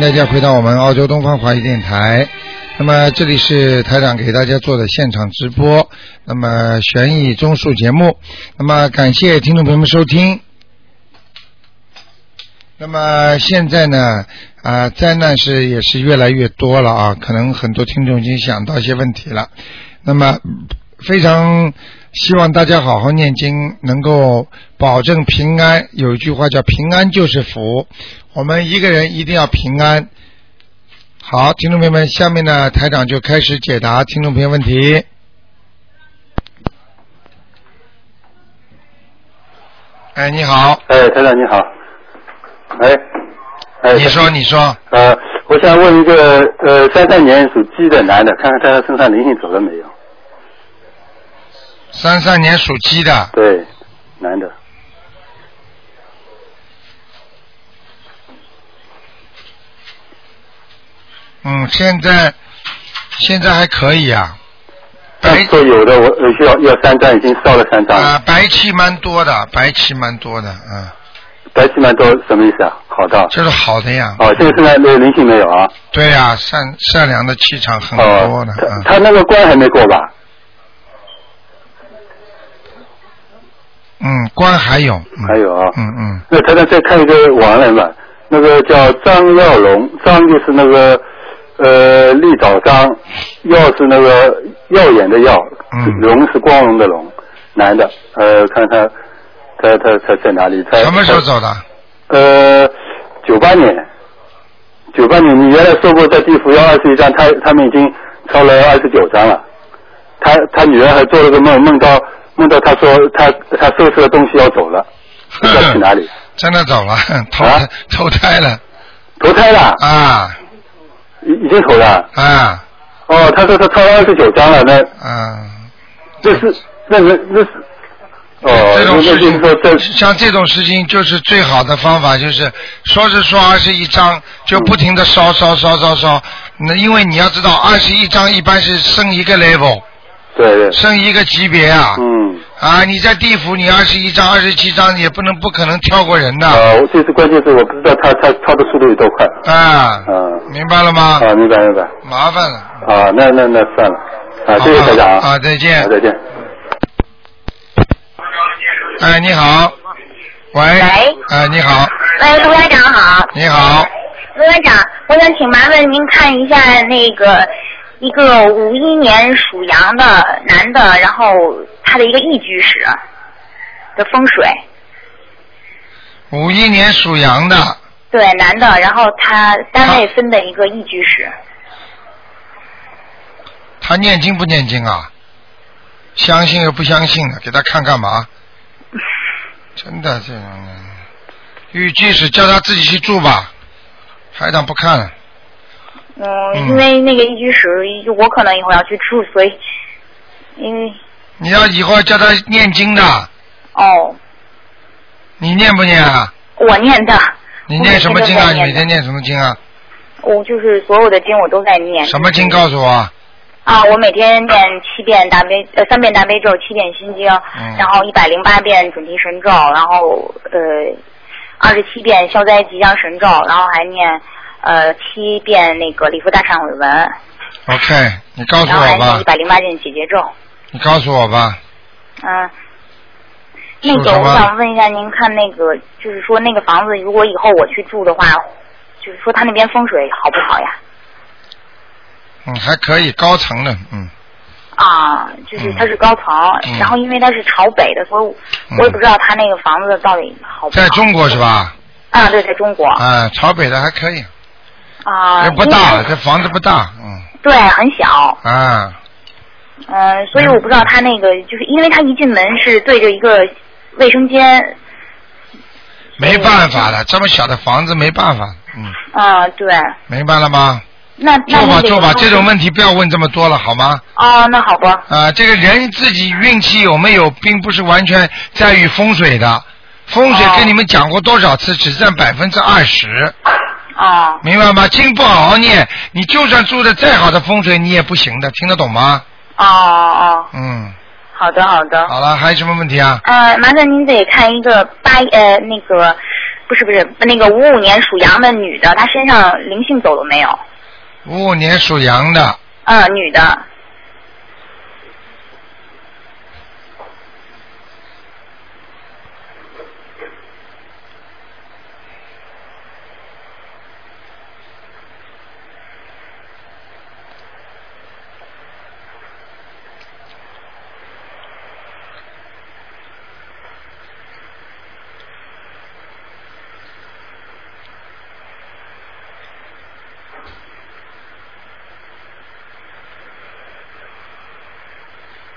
大家回到我们澳洲东方华语电台。那么这里是台长给大家做的现场直播，那么悬疑综述节目。那么感谢听众朋友们收听。那么现在呢，啊，灾难是也是越来越多了啊，可能很多听众已经想到一些问题了。那么非常希望大家好好念经，能够保证平安。有一句话叫“平安就是福”，我们一个人一定要平安。好，听众朋友们，下面呢，台长就开始解答听众朋友问题。哎，你好，哎，台长你好。哎，哎，你说，你说，呃，我想问一个呃，三三年属鸡的男的，看看他身上灵性走了没有？三三年属鸡的，对，男的。嗯，现在现在还可以啊，白说有的，我要要三张，已经烧了三张了。啊，白气蛮多的，白气蛮多的，嗯，白气蛮多什么意思啊？好的。就是好的呀。哦，现在身上没有灵性没有啊？对呀、善善良的气场很哦多的，，嗯，他他那个关还没过吧？嗯，关还有，嗯还有啊。嗯嗯，那台长再看一个亡人吧，那个叫张耀龙，张就是那个呃立早章，耀是那个耀眼的耀，嗯荣是光荣的荣，男的，呃，看他他他他在哪里？他什么时候？走的？呃，九八年，九八年你原来说过在地府要二十一张，他他们已经抄了二十九张了。他他女儿还做了个梦，梦到梦到他说他他收拾了东西要走了，不知道去哪里？真的走了，投啊投胎了投胎了，啊已已经投了。啊哦，他说他抄了二十九张了，那嗯啊！这是那那那是哦，这种事情像这种事情，就是最好的方法，就是说是说二十一张，就不停的烧烧烧烧烧。那因为你要知道，二十一张一般是升一个 level，对对，升一个级别啊。嗯，啊，你在地府，你二十一章、二十七章也不能不可能跳过人的啊，我这次关键是我不知道他他抄的速度有多快。啊，嗯，明白了吗？啊，明白明白。麻烦了。啊，那那那算了，啊，谢谢台长啊，啊再见啊，。再见。哎，你好。喂。喂哎，你好，喂，卢院长好。你好。卢院长，我想请麻烦您看一下那个一个五一年属羊的男的，然后他的一个一居室的风水。五一年属羊的，对，男的，然后他单位分的一个一居室。他念经不念经啊？相信又不相信的，给他看干嘛？真的这种人，预计是叫他自己去住吧，台长不看了。嗯，嗯因为那个一居室我可能以后要去住，所以因为你要以后叫他念经的，哦，你念不念啊？我念的。你念什么经啊？我每天都在念的你每天念什么经啊？我就是所有的经我都在念。什么经？告诉我？啊，我每天念七遍大悲呃三遍大悲咒，七遍心经，嗯然后一百零八遍准提神咒，然后呃二十七遍消灾吉祥神咒，然后还念呃七遍那个礼佛大忏悔文，OK，你告诉我吧，念一百零八遍解结咒。你告诉我吧。嗯，那个我想问一下，您看那个就是说那个房子，如果以后我去住的话，就是说他那边风水好不好呀？嗯，还可以，高层的，嗯，啊，就是它是高层，嗯然后因为它是朝北的，所以嗯我也不知道他那个房子到底好不好。在中国是？吧？啊，对，在中国。啊，朝北的还可以，啊，这不大，这房子不大，嗯，对，很小。啊，嗯、所以我不知道他那个，就是因为他一进门是对着一个卫生间。没办法了，这么小的房子没办法，嗯，啊，对。明白了吗？那做吧做吧，这种问题不要问这么多了，好吗？哦，那好吧。啊，这个人自己运气有没有，并不是完全在于风水的。风水哦跟你们讲过多少次，只占百分之二十，哦明白吗？经不好好念，你就算住的再好的风水，你也不行的，听得懂吗？哦哦，嗯，好的好的。好了，还有什么问题啊？呃，麻烦您得看一个八呃那个不是不是，那个五五年属羊的女的，她身上灵性走了没有？五五年属羊的，嗯，女的。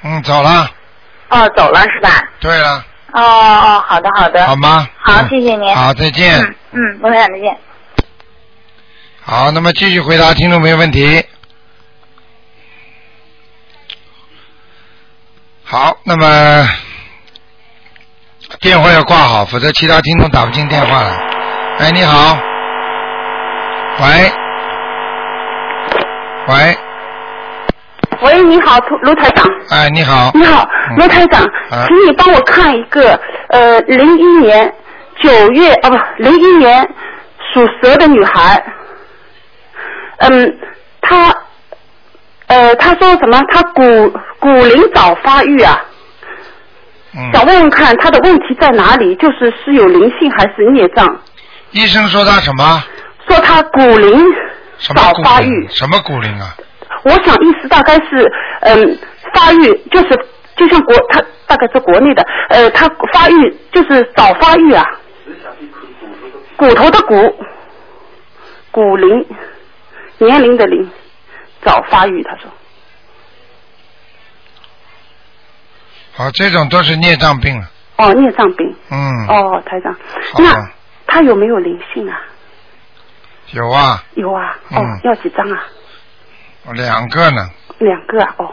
嗯，走了。哦，走了是吧？对了，哦哦，好的好的。好吗？好嗯谢谢您好，再见。嗯嗯，罗台长再见。好，那么继续回答听众朋友问题。好，那么电话要挂好，否则其他听众打不进电话来。哎，你好，喂，喂，喂，你好，卢台长。哎，你好，你好，嗯卢台长，啊请你帮我看一个呃，零一年九月啊不，零一年属蛇的女孩。嗯，她呃，她说什么？她骨骨龄早发育啊，嗯，想问问看她的问题在哪里？就是是有灵性还是孽障？医生说她什么？说她骨龄早发育，什么骨龄啊？我想意思大概是，嗯，发育就是就像国，他大概是国内的，呃，他发育就是早发育啊，骨头的骨，骨龄，年龄的龄，早发育，他说，好，这种都是孽障病了。哦，孽障病，嗯，哦，台长，那他有没有灵性啊？有啊，有啊，哦嗯，要几张啊？两个呢。两个啊，哦，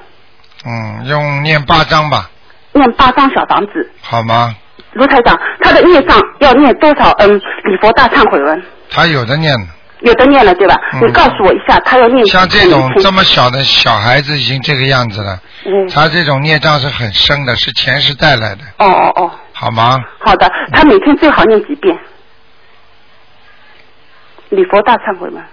嗯，用念八张吧，念八张小房子，好吗？卢台长，他的孽障要念多少？嗯，礼佛大忏悔文。他有的念的，有的念了对吧？嗯你告诉我一下，他要念像这种这么小的小孩子已经这个样子了，嗯，他这种孽障是很深的，是前世带来的，哦哦哦，好吗？好的，他每天最好念几遍礼佛大忏悔文。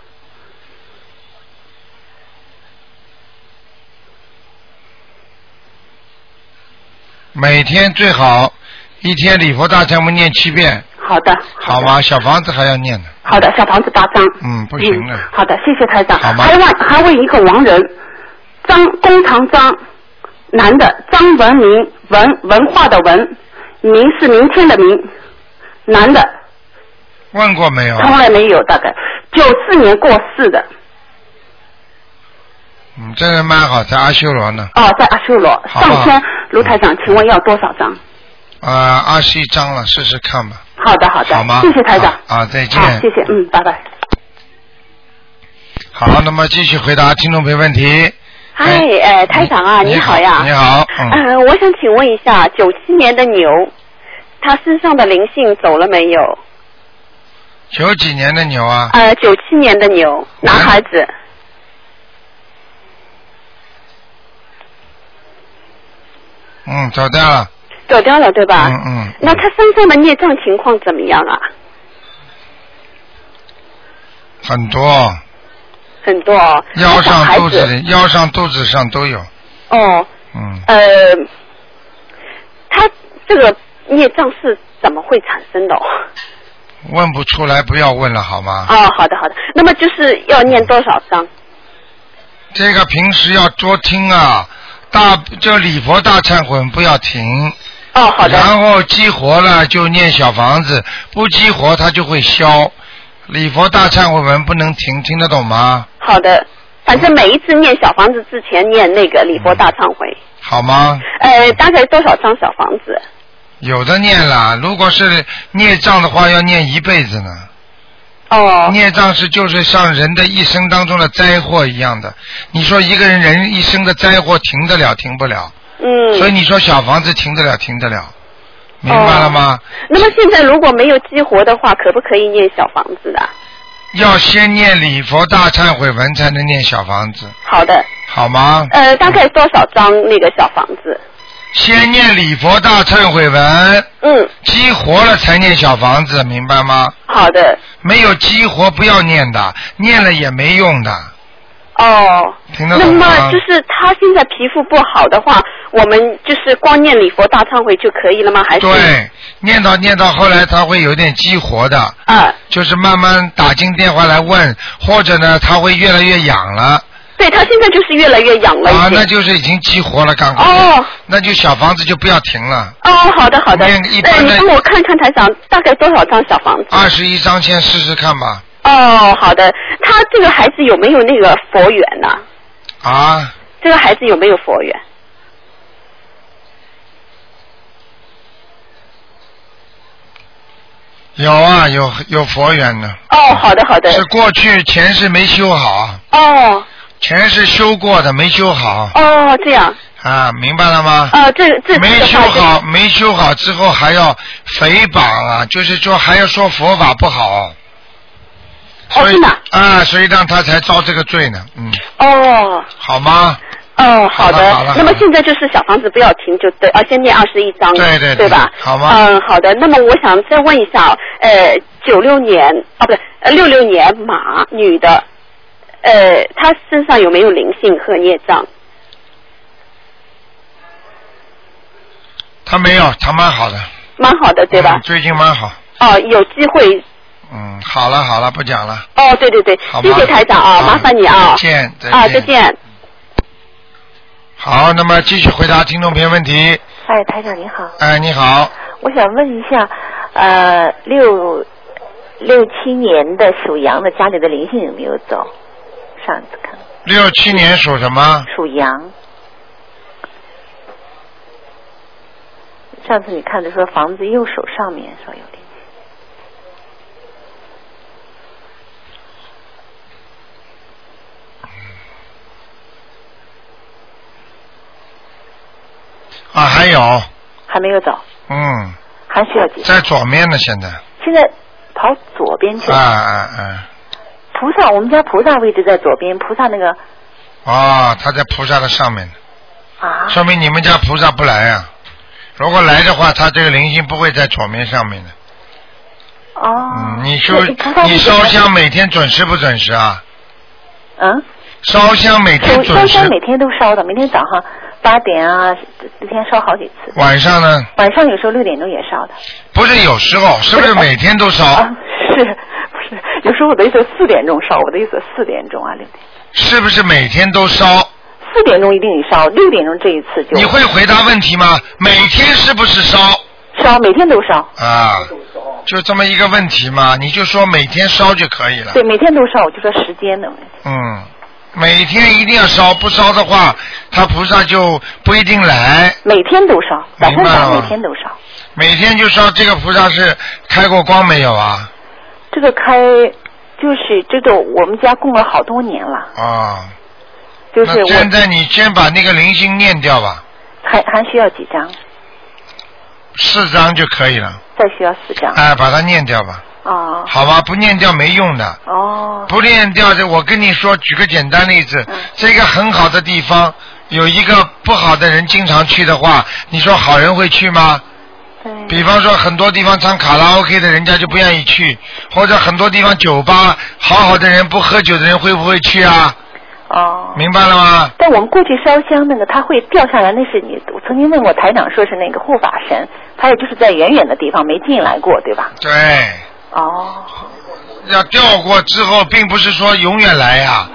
每天最好一天礼佛大忏悔念七遍，好的，好吗？小房子还要念呢，好的，小房子八张。嗯，不行了嗯，好的，谢谢台长。好吗还问还问一个亡人，张弓长张，男的，张文明，文文化的文，明是明天的明，男的，问过没有？从来没有，大概九四年过世的。嗯，这人蛮好，在阿修罗呢，哦，在阿修罗好好上天，卢台长，请问要多少张？啊，二十一张了，试试看吧，好的，好的，好吗？谢谢台长。啊，再见。谢谢，嗯，拜拜。好，那么继续回答听众朋友问题。嗨，哎呃，台长啊，你好呀。你好，嗯，呃，我想请问一下，九七年的牛，它身上的灵性走了没有？九几年的牛啊，呃，九七年的牛，男孩子。嗯，走掉了，走掉了，对吧？嗯嗯。那他身上的孽障情况怎么样啊？很多，很多哦。腰上、肚子子。里、腰上、肚子上都有，哦，嗯，呃，他这个孽障是怎么会产生的、哦？问不出来不要问了好吗？哦，好的好的。那么就是要念多少章？这个平时要多听啊，大就礼佛大忏悔不要停，哦，好的。然后激活了就念小房子，不激活它就会消。礼佛大忏悔文不能停，听得懂吗？好的，反正每一次念小房子之前念那个礼佛大忏悔。好吗？呃，大概多少张小房子？有的念了，如果是孽障的话，要念一辈子呢。哦，孽障是就是像人的一生当中的灾祸一样的。你说一个人人一生的灾祸停得了停不了，嗯。所以你说小房子停得了停得了，明白了吗？那么现在如果没有激活的话，可不可以念小房子的？要先念礼佛大忏悔文才能念小房子，好的，好吗？呃，大概多少张那个小房子？先念礼佛大忏悔文，嗯，激活了才念小房子，明白吗？好的。没有激活不要念的，念了也没用的，哦。那听得懂吗？么就是他现在皮肤不好的话，我们就是光念礼佛大忏悔就可以了吗？还是？对，念到念到后来他会有点激活的，啊，就是慢慢打进电话来问，或者呢他会越来越痒了对他现在就是越来越痒了啊，那就是已经激活了，赶快，哦那就小房子就不要停了，哦，好的好的。念一般呃，你帮我看看台长大概多少张小房子？二十一张先试试看吧，哦，好的。他这个孩子有没有那个佛缘呢、啊，这个孩子有没有佛缘？有啊，有有佛缘的，哦，好的好的。是过去前世没修好，哦前是修过的没修好哦，这样。啊，明白了吗？啊，这这没修好，没修好之后还要诽谤啊，就是说还要说佛法不好。所以真的啊，所以让他才遭这个罪呢，嗯，哦好吗？哦，好的。那么现在就是小房子不要停，就对，啊，先念二十一章，对对对对吧？好吗嗯，好的。那么我想再问一下，呃，九六年啊，不对，呃，六六年马女的，呃，他身上有没有灵性和孽障？他没有，他蛮好的，蛮好的，对吧嗯？最近蛮好，哦，有机会。嗯，好了好了，不讲了，哦，对对对谢谢台长啊，麻烦你啊。再见再啊，见再见。好，那么继续回答听众朋友问题。哎，台长你好，哎，你好，我想问一下，呃，六六七年的属羊的家里的灵性有没有走？上次看六七年属什么？属羊，上次你看的说房子右手上面说有点，啊，还有，还没有走，嗯，还需要几？在左面呢，现在。现在跑左边去啊了。啊啊！菩萨，我们家菩萨位置在左边，菩萨那个哦，他在菩萨的上面，啊，说明你们家菩萨不来啊、如果来的话，他这个灵性不会在左面上面的。哦，嗯，你修那菩萨位置你烧香每天准时不准时啊？嗯。烧香每天烧准时烧香，每天都烧的，每天早上八点啊，一天烧好几次。晚上呢？晚上有时候六点钟也烧的。不是有时候，是不是每天都烧？啊，是？有时候我的意思四点钟烧，我的意思四点钟啊，六点。是不是每天都烧？四点钟一定得烧，六点钟这一次就。你会回答问题吗？每天是不是烧？烧，每天都烧。啊，就这么一个问题嘛，你就说每天烧就可以了。对，每天都烧，我就说时间的问题。嗯，每天一定要烧，不烧的话，他菩萨就不一定来。每天都烧，早上早明白吗每天都烧。每天就烧，这个菩萨是开过光没有啊？这个开就是这个我们家供了好多年了，啊，就是我现在你先把那个灵性念掉吧，还还需要几张？四张就可以了。再需要四张。哎，把它念掉吧，哦好吧？不念掉没用的。哦不念掉的，我跟你说，举个简单例子，嗯这个很好的地方，有一个不好的人经常去的话，你说好人会去吗？对比方说很多地方唱卡拉 OK 的，人家就不愿意去，或者很多地方酒吧，好好的人不喝酒的人会不会去啊？哦。明白了吗？但我们过去烧香那个，它会掉下来，那是你我曾经问过台长，说是那个护法神，他也就是在远远的地方没进来过，对吧？对，哦要掉过之后，并不是说永远来呀、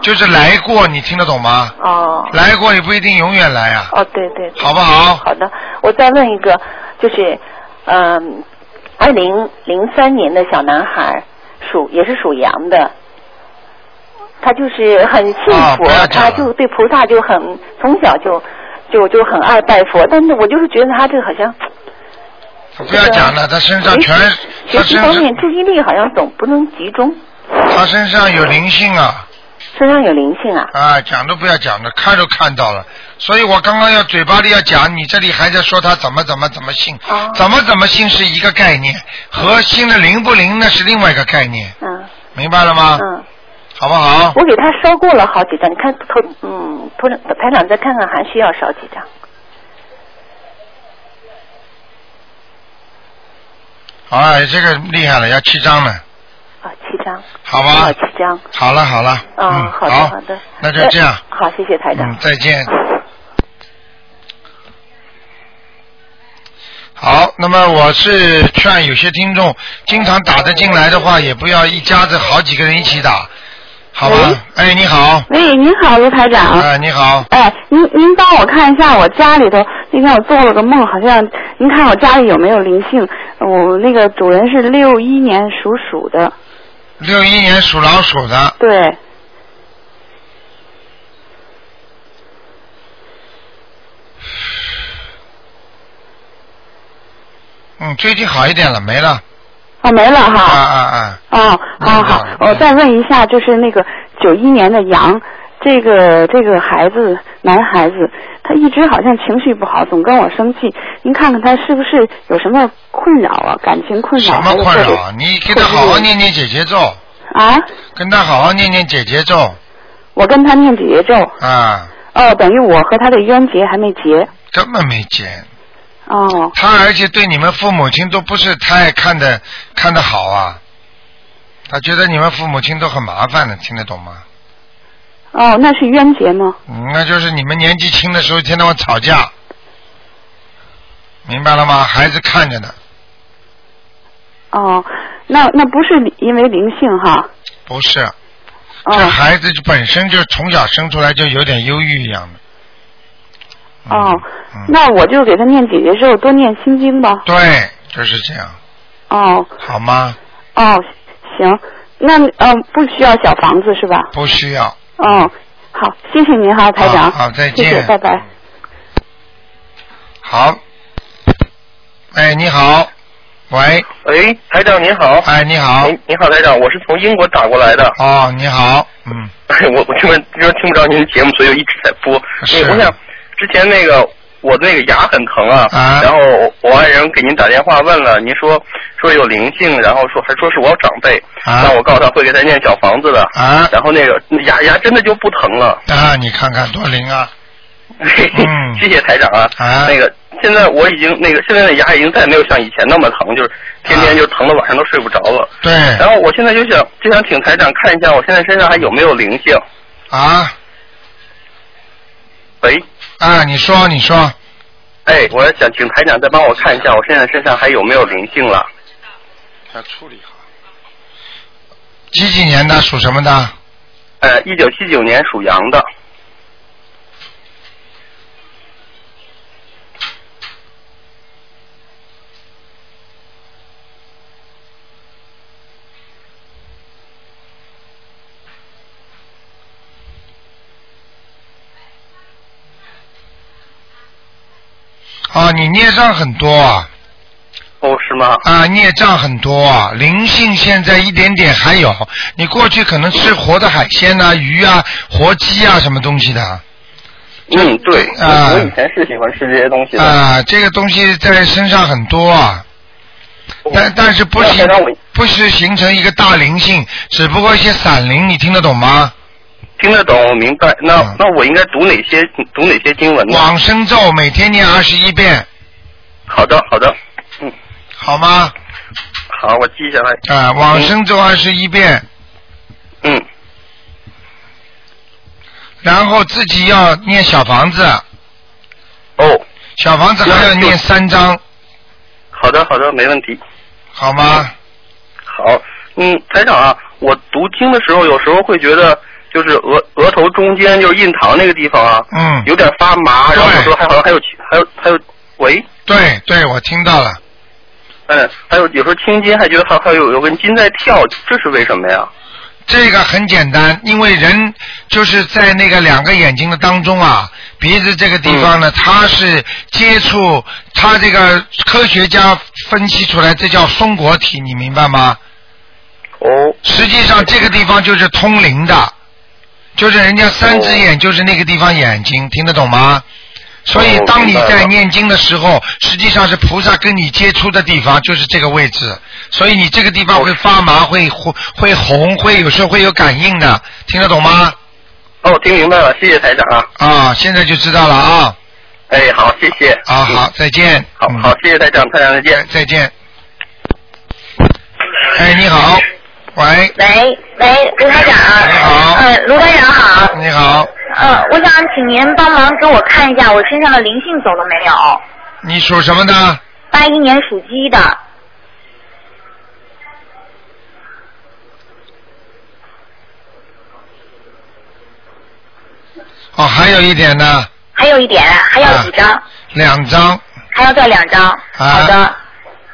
就是来过，你听得懂吗？哦来过也不一定永远来呀、哦，对对对。好不好？好的，我再问一个，就是嗯，二零零三年的小男孩，属也是属羊的，他就是很信佛，啊不要讲了。他就对菩萨就很从小就就就很爱拜佛，但是我就是觉得他这个好像不要讲了，他身上全，学习方面注意力好像总不能集中，他身上有灵性啊身上有灵性啊。啊，讲都不要讲了，看都看到了。所以我刚刚要嘴巴里要讲，你这里还在说他怎么怎么怎么信。怎么怎么信是一个概念，和信的灵不灵那是另外一个概念。嗯。明白了吗？嗯。好不好？我给他说过了好几张，你看，头，嗯，头，排长再看看，还需要少几张。哎，这个厉害了，要七张呢。张。好吧啊，七张。好了好了，啊，嗯，好的好好的。那就这样呃好，谢谢台长。嗯，再见。好，那么我是劝有些听众经常打得进来的话，也不要一家子好几个人一起打，好吧？哎，你好，喂，您好，卢台长。哎，你好，哎，您您帮我看一下我家里头，那天我做了个梦，好像您看我家里有没有灵性？我那个主人是六一年属鼠的，六一年属老鼠的，对，嗯，最近好一点了，没了，哦，没了啊哈。啊啊，哦，好好，我再问一下，就是那个九一年的羊，这个这个孩子，男孩子，他一直好像情绪不好，总跟我生气。您看看他是不是有什么困扰啊？感情困扰？什么困扰啊？你给他好好念念姐姐咒，啊？跟他好好念念姐姐咒我跟他念姐姐咒，啊，哦，等于我和他的冤结还没结。根本没结。哦，他而且对你们父母亲都不是太看的看得好啊，他觉得你们父母亲都很麻烦的，听得懂吗？哦，那是冤结吗？嗯，那就是你们年纪轻的时候一天到晚吵架，明白了吗？孩子看着呢，哦，那那不是因为灵性哈？不是，这哦孩子本身就从小生出来就有点忧郁一样的。哦，嗯，那我就给他念姐姐咒，多念心经吧。对，就是这样，哦好吗？哦，行，那呃不需要小房子是吧？不需要。哦，好，谢谢您哈，台长。好好再见谢谢，拜拜。好，哎，你好，喂，喂，台长您好。哎，你好，您你好，台长，我是从英国打过来的。哦，你好，嗯，我我这边这边听不着您的节目，所以我一直在播。是我想之前那个我那个牙很疼啊，啊。然后我我爱人给您打电话问了，您说说有灵性，然后说还说是我长辈，啊。让我告诉他会给他念小房子的，啊。然后那个牙牙真的就不疼了。啊，你看看多灵啊，嗯。谢谢台长啊。啊。那个现在我已经那个现在的牙已经再没有像以前那么疼，就是天天就疼的晚上都睡不着了。对，然后我现在就想就想请台长看一下，我现在身上还有没有灵性？啊。喂，啊，你说你说，哎，我想请台长再帮我看一下，我现在身上还有没有灵性了？要处理好。几几年的，属什么的？呃，一九七九年属羊的。啊，你孽障很多啊，哦，是吗？啊，孽障很多啊，灵性现在一点点还有，你过去可能吃活的海鲜呐、鱼啊、活鸡啊什么东西的，嗯，对，啊我我以前是喜欢吃这些东西的。啊，这个东西在身上很多啊，但但是不形那台长我不是形成一个大灵性，只不过一些散灵，你听得懂吗？听得懂，明白。那、嗯那我应该读哪些读哪些经文呢？往生咒每天念二十一遍，好的，好的，嗯，好吗？好，我记下来。啊，往生咒二十一遍，嗯，然后自己要念小房子，哦，小房子还要念三章，好的，好的，没问题。好吗？好，嗯，台长啊，我读经的时候，有时候会觉得，就是额额头中间就是印堂那个地方啊，嗯，有点发麻，然后有时候还好像还有还有还有，喂，对对，我听到了。嗯，还有有时候青筋还觉得还还有有根筋在跳，这是为什么呀？这个很简单，因为人就是在那个两个眼睛的当中啊，鼻子这个地方呢，它是接触，它这个科学家分析出来，这叫松果体，你明白吗？哦，实际上这个地方就是通灵的，就是人家三只眼就是那个地方眼睛，听得懂吗？所以哦当你在念经的时候，实际上是菩萨跟你接触的地方，就是这个位置。所以你这个地方会发麻，会会会红，会有时候会有感应的，听得懂吗？哦，听明白了，谢谢台长啊。啊，现在就知道了啊。哎，好，谢谢。啊，好，再见。好嗯好，谢谢台长，台长再见。再见。哎，你好，喂，喂喂，卢台长。你好呃，卢台长好。你好，呃，我想请您帮忙给我看一下我身上的灵性走了没有？你属什么的？八一年属鸡的。哦，还有一点呢，还有一点，还要几张？两张。还要再两张。啊好的。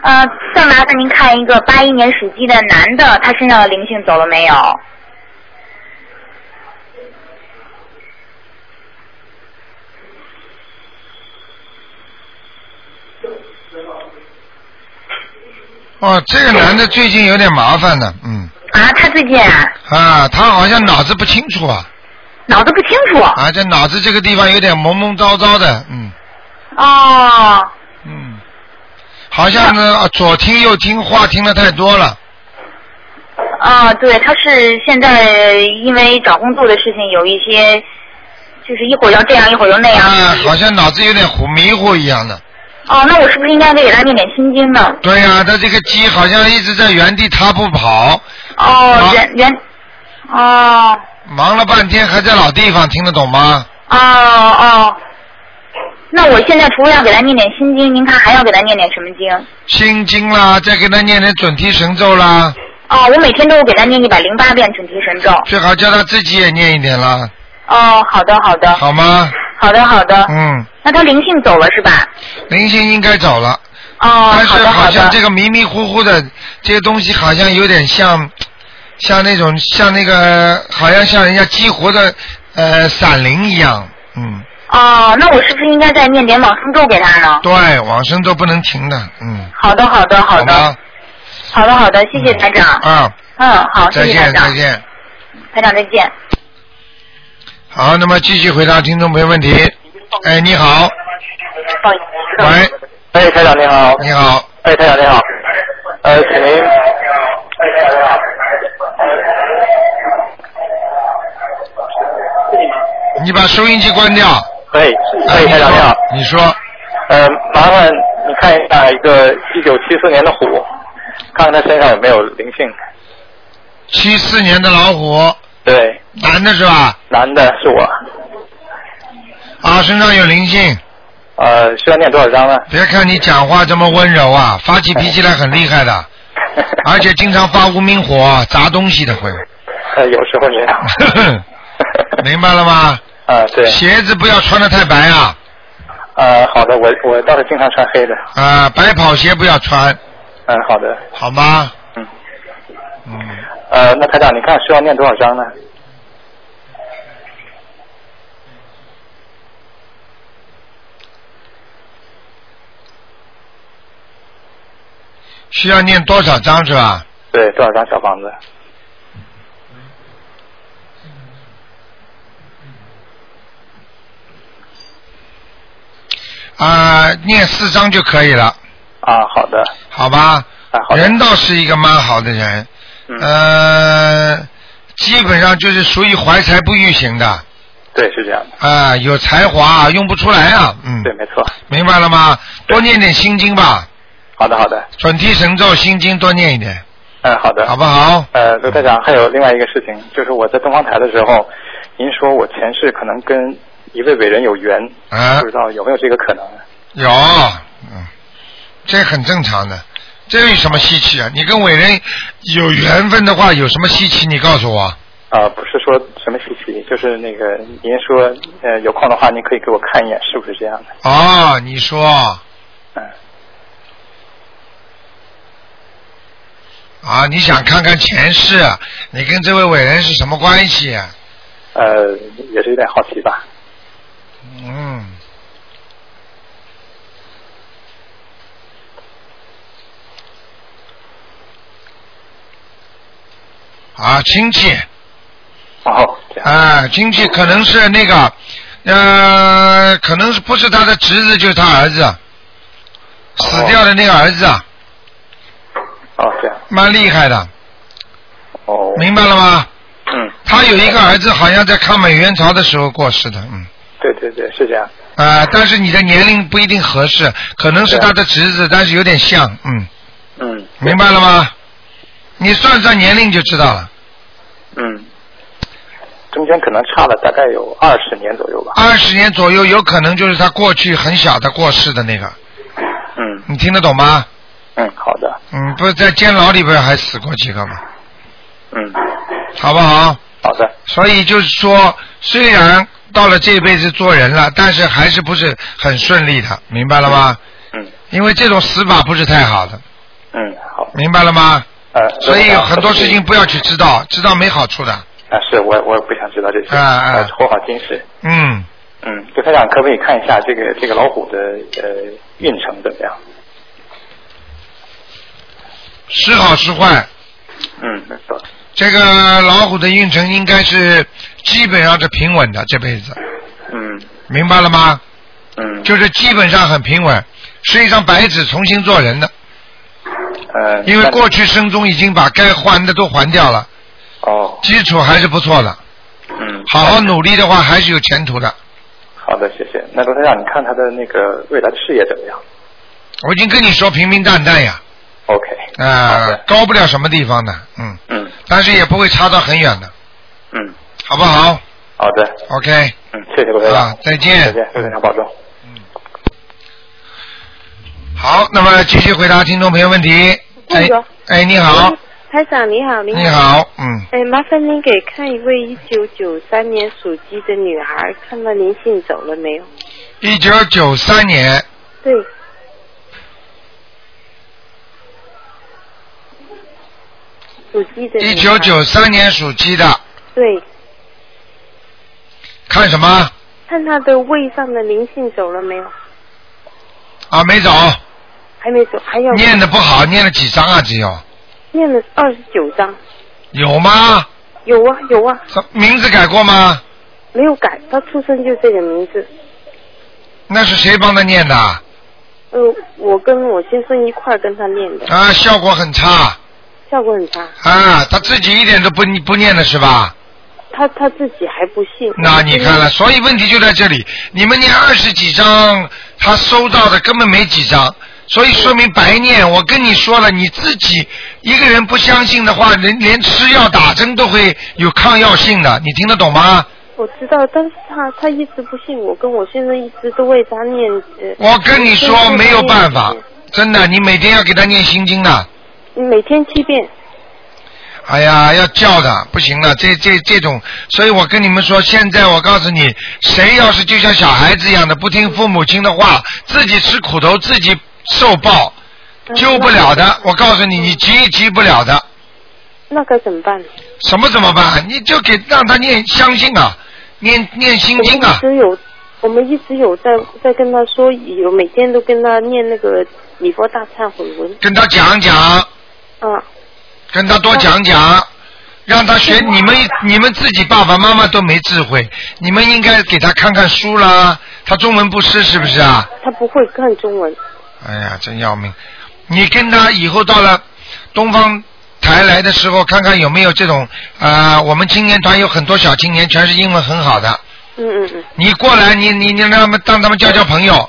呃，再麻烦您看一个八一年属鸡的男的，他身上的灵性走了没有？哦，这个男的最近有点麻烦呢，嗯，啊，他最近啊啊，他好像脑子不清楚啊，脑子不清楚。啊，这脑子这个地方有点蒙蒙叨叨的，嗯哦。嗯，好像呢啊左听右听话听的太多了，啊，对，他是现在因为找工作的事情有一些，就是一会儿要这样，一会儿又那样。啊，好像脑子有点糊迷糊一样的。哦，那我是不是应该给他念点心经呢？对呀、他这个鸡好像一直在原地踏步跑，哦，原原，哦忙了半天还在老地方，听得懂吗？哦哦，那我现在除了要给他念点心经，您看还要给他念点什么经？心经啦，再给他念点准提神咒啦，哦，我每天都给他念一百零八遍准提神咒。最好叫他自己也念一点啦，哦，好的好的，好吗？好的好的。嗯，那他灵性走了是吧？灵性应该走了，哦，但是。好像这个迷迷糊糊的这些东西，好像有点像，像那种像那个，好像像人家激活的呃闪灵一样，嗯，哦，那我是不是应该再念点往生咒给他呢？对，往生咒不能停的，嗯，好的好的好的吗？好的好的，谢谢台长。嗯，嗯，好，谢再谢台长见再。见。台长再见。好，那么继续回答听众朋友问题。哎，你好，喂，哎，台长你好。你好，哎，台长你好。呃，请您。你把收音机关掉。哎，哎，哎，台长你好。你说，呃，麻烦你看一下一个一九七四年的虎，看看他身上有没有灵性。七四年的老虎，对，男的是吧？男的是我。啊，身上有灵性。呃，需要念多少章呢？别看你讲话这么温柔啊，发起脾气来很厉害的，而且经常发无名火，砸东西的会。呃，有时候也有。明白了吗？啊，对。鞋子不要穿的太白啊，啊，好的，我我倒是经常穿黑的。啊，白跑鞋不要穿，嗯，好的。好吗？嗯。嗯，呃，那台长，你看需要念多少章呢？需要念多少章是吧？对，多少张小房子？啊，念四章就可以了，啊，好的。好吧？啊，好。人倒是一个蛮好的人，嗯呃，基本上就是属于怀才不遇型的，对，是这样的。啊，有才华用不出来啊，嗯，对，没错。明白了吗？多念点心经吧，好的，好的。准提神咒心经多念一点，嗯，好的。好不好？呃，刘台长，还有另外一个事情，就是我在东方台的时候，您说我前世可能跟一位伟人有缘，啊不知道有没有这个可能？有，嗯，这很正常的，这有什么稀奇啊？你跟伟人有缘分的话，有什么稀奇？你告诉我。啊、不是说什么稀奇，就是那个您说，呃，有空的话您可以给我看一眼，是不是这样的？哦，你说嗯，啊，你想看看前世，你跟这位伟人是什么关系？呃，也是有点好奇吧。嗯，啊，亲戚哦。啊，亲戚可能是那个，呃，可能是不是他的侄子，就是他儿子，死掉的那个儿子啊，哦，这样。蛮厉害的，哦。明白了吗？嗯，他有一个儿子，好像在抗美援朝的时候过世的，嗯。对对对，是这样。啊、但是你的年龄不一定合适，可能是他的侄子，但是有点像，嗯，嗯。明白了吗？你算算年龄就知道了。嗯，中间可能差了大概有二十年左右吧。二十年左右，有可能就是他过去很小的过世的那个。嗯你听得懂吗？嗯，好的。嗯，不是在监牢里边还死过几个吗？嗯，好不好？好的。所以就是说，虽然到了这一辈子做人了，但是还是不是很顺利的，明白了吗？嗯。因为这种死法不是太好的，嗯，好。明白了吗？呃，所以很多事情不不要去知道，知道没好处的。啊，是我我不想知道这些，啊啊呃活好今世。嗯，嗯，就台长可不可以看一下这个这个老虎的呃运程怎么样？时好时坏。嗯，没错。这个老虎的运程应该是基本上是平稳的，这辈子。嗯。明白了吗？嗯。就是基本上很平稳，是一张白纸重新做人的，呃，因为过去生中已经把该还的都还掉了，哦。基础还是不错的，嗯，好好努力的话还是有前途的。好的，谢谢。那罗台长，你看他的那个未来的事业怎么样？我已经跟你说平平淡淡呀，？OK，啊、高不了什么地方的，嗯，嗯。但是也不会差到很远的，嗯，好不好好的，？OK，嗯，谢谢罗台长啊，再见再见，罗台长保重。嗯好，那么继续回答听众朋友问题。哎哎你好，台长你好，你好。你。好，嗯，哎，麻烦您给看一位一九九三年属鸡的女孩，看到灵性走了没有？一九九三年，对，属鸡的女孩。一九九三年属鸡的，对，看什么？看他的胃上的灵性走了没有？啊，没走，还没走，还要念的不好，念了几张啊？只有念了二十九章。有吗？有啊有啊，什名字改过吗？没有改，他出生就这个名字。那是谁帮他念的？啊，呃，我跟我先生一块儿跟他念的，啊效果很差效果很差。啊，他自己一点都不不念了是吧？她她自己还不信。那你看了，所以问题就在这里，你们念二十几张，他收到的根本没几张，所以说明白念。我跟你说了，你自己一个人不相信的话，连连吃药打针都会有抗药性的，你听得懂吗？我知道，但是他他一直不信我，跟我先生一直都为他念。呃、我跟你说没有办法，真的，你每天要给他念心经的。每天七遍。哎呀，要叫的，不行了，这这这种，所以我跟你们说，现在我告诉你，谁要是就像小孩子一样的不听父母亲的话，自己吃苦头，自己受报，救不了的。我告诉你，你急也急不了的。那该怎么办？什么怎么办？你就给让他念相信啊，念念心经啊我。们一直有，我们一直有在在跟他说，有每天都跟他念那个礼佛大忏悔文。跟他讲讲，啊，跟他多讲讲，让他学。你们你们自己爸爸妈妈都没智慧，你们应该给他看看书啦。他中文不识是不是啊？他不会看中文。哎呀，真要命！你跟他以后到了东方台来的时候，看看有没有这种啊、呃我们青年团有很多小青年，全是英文很好的。嗯嗯嗯。你过来，你你你让他们让他们交交朋友，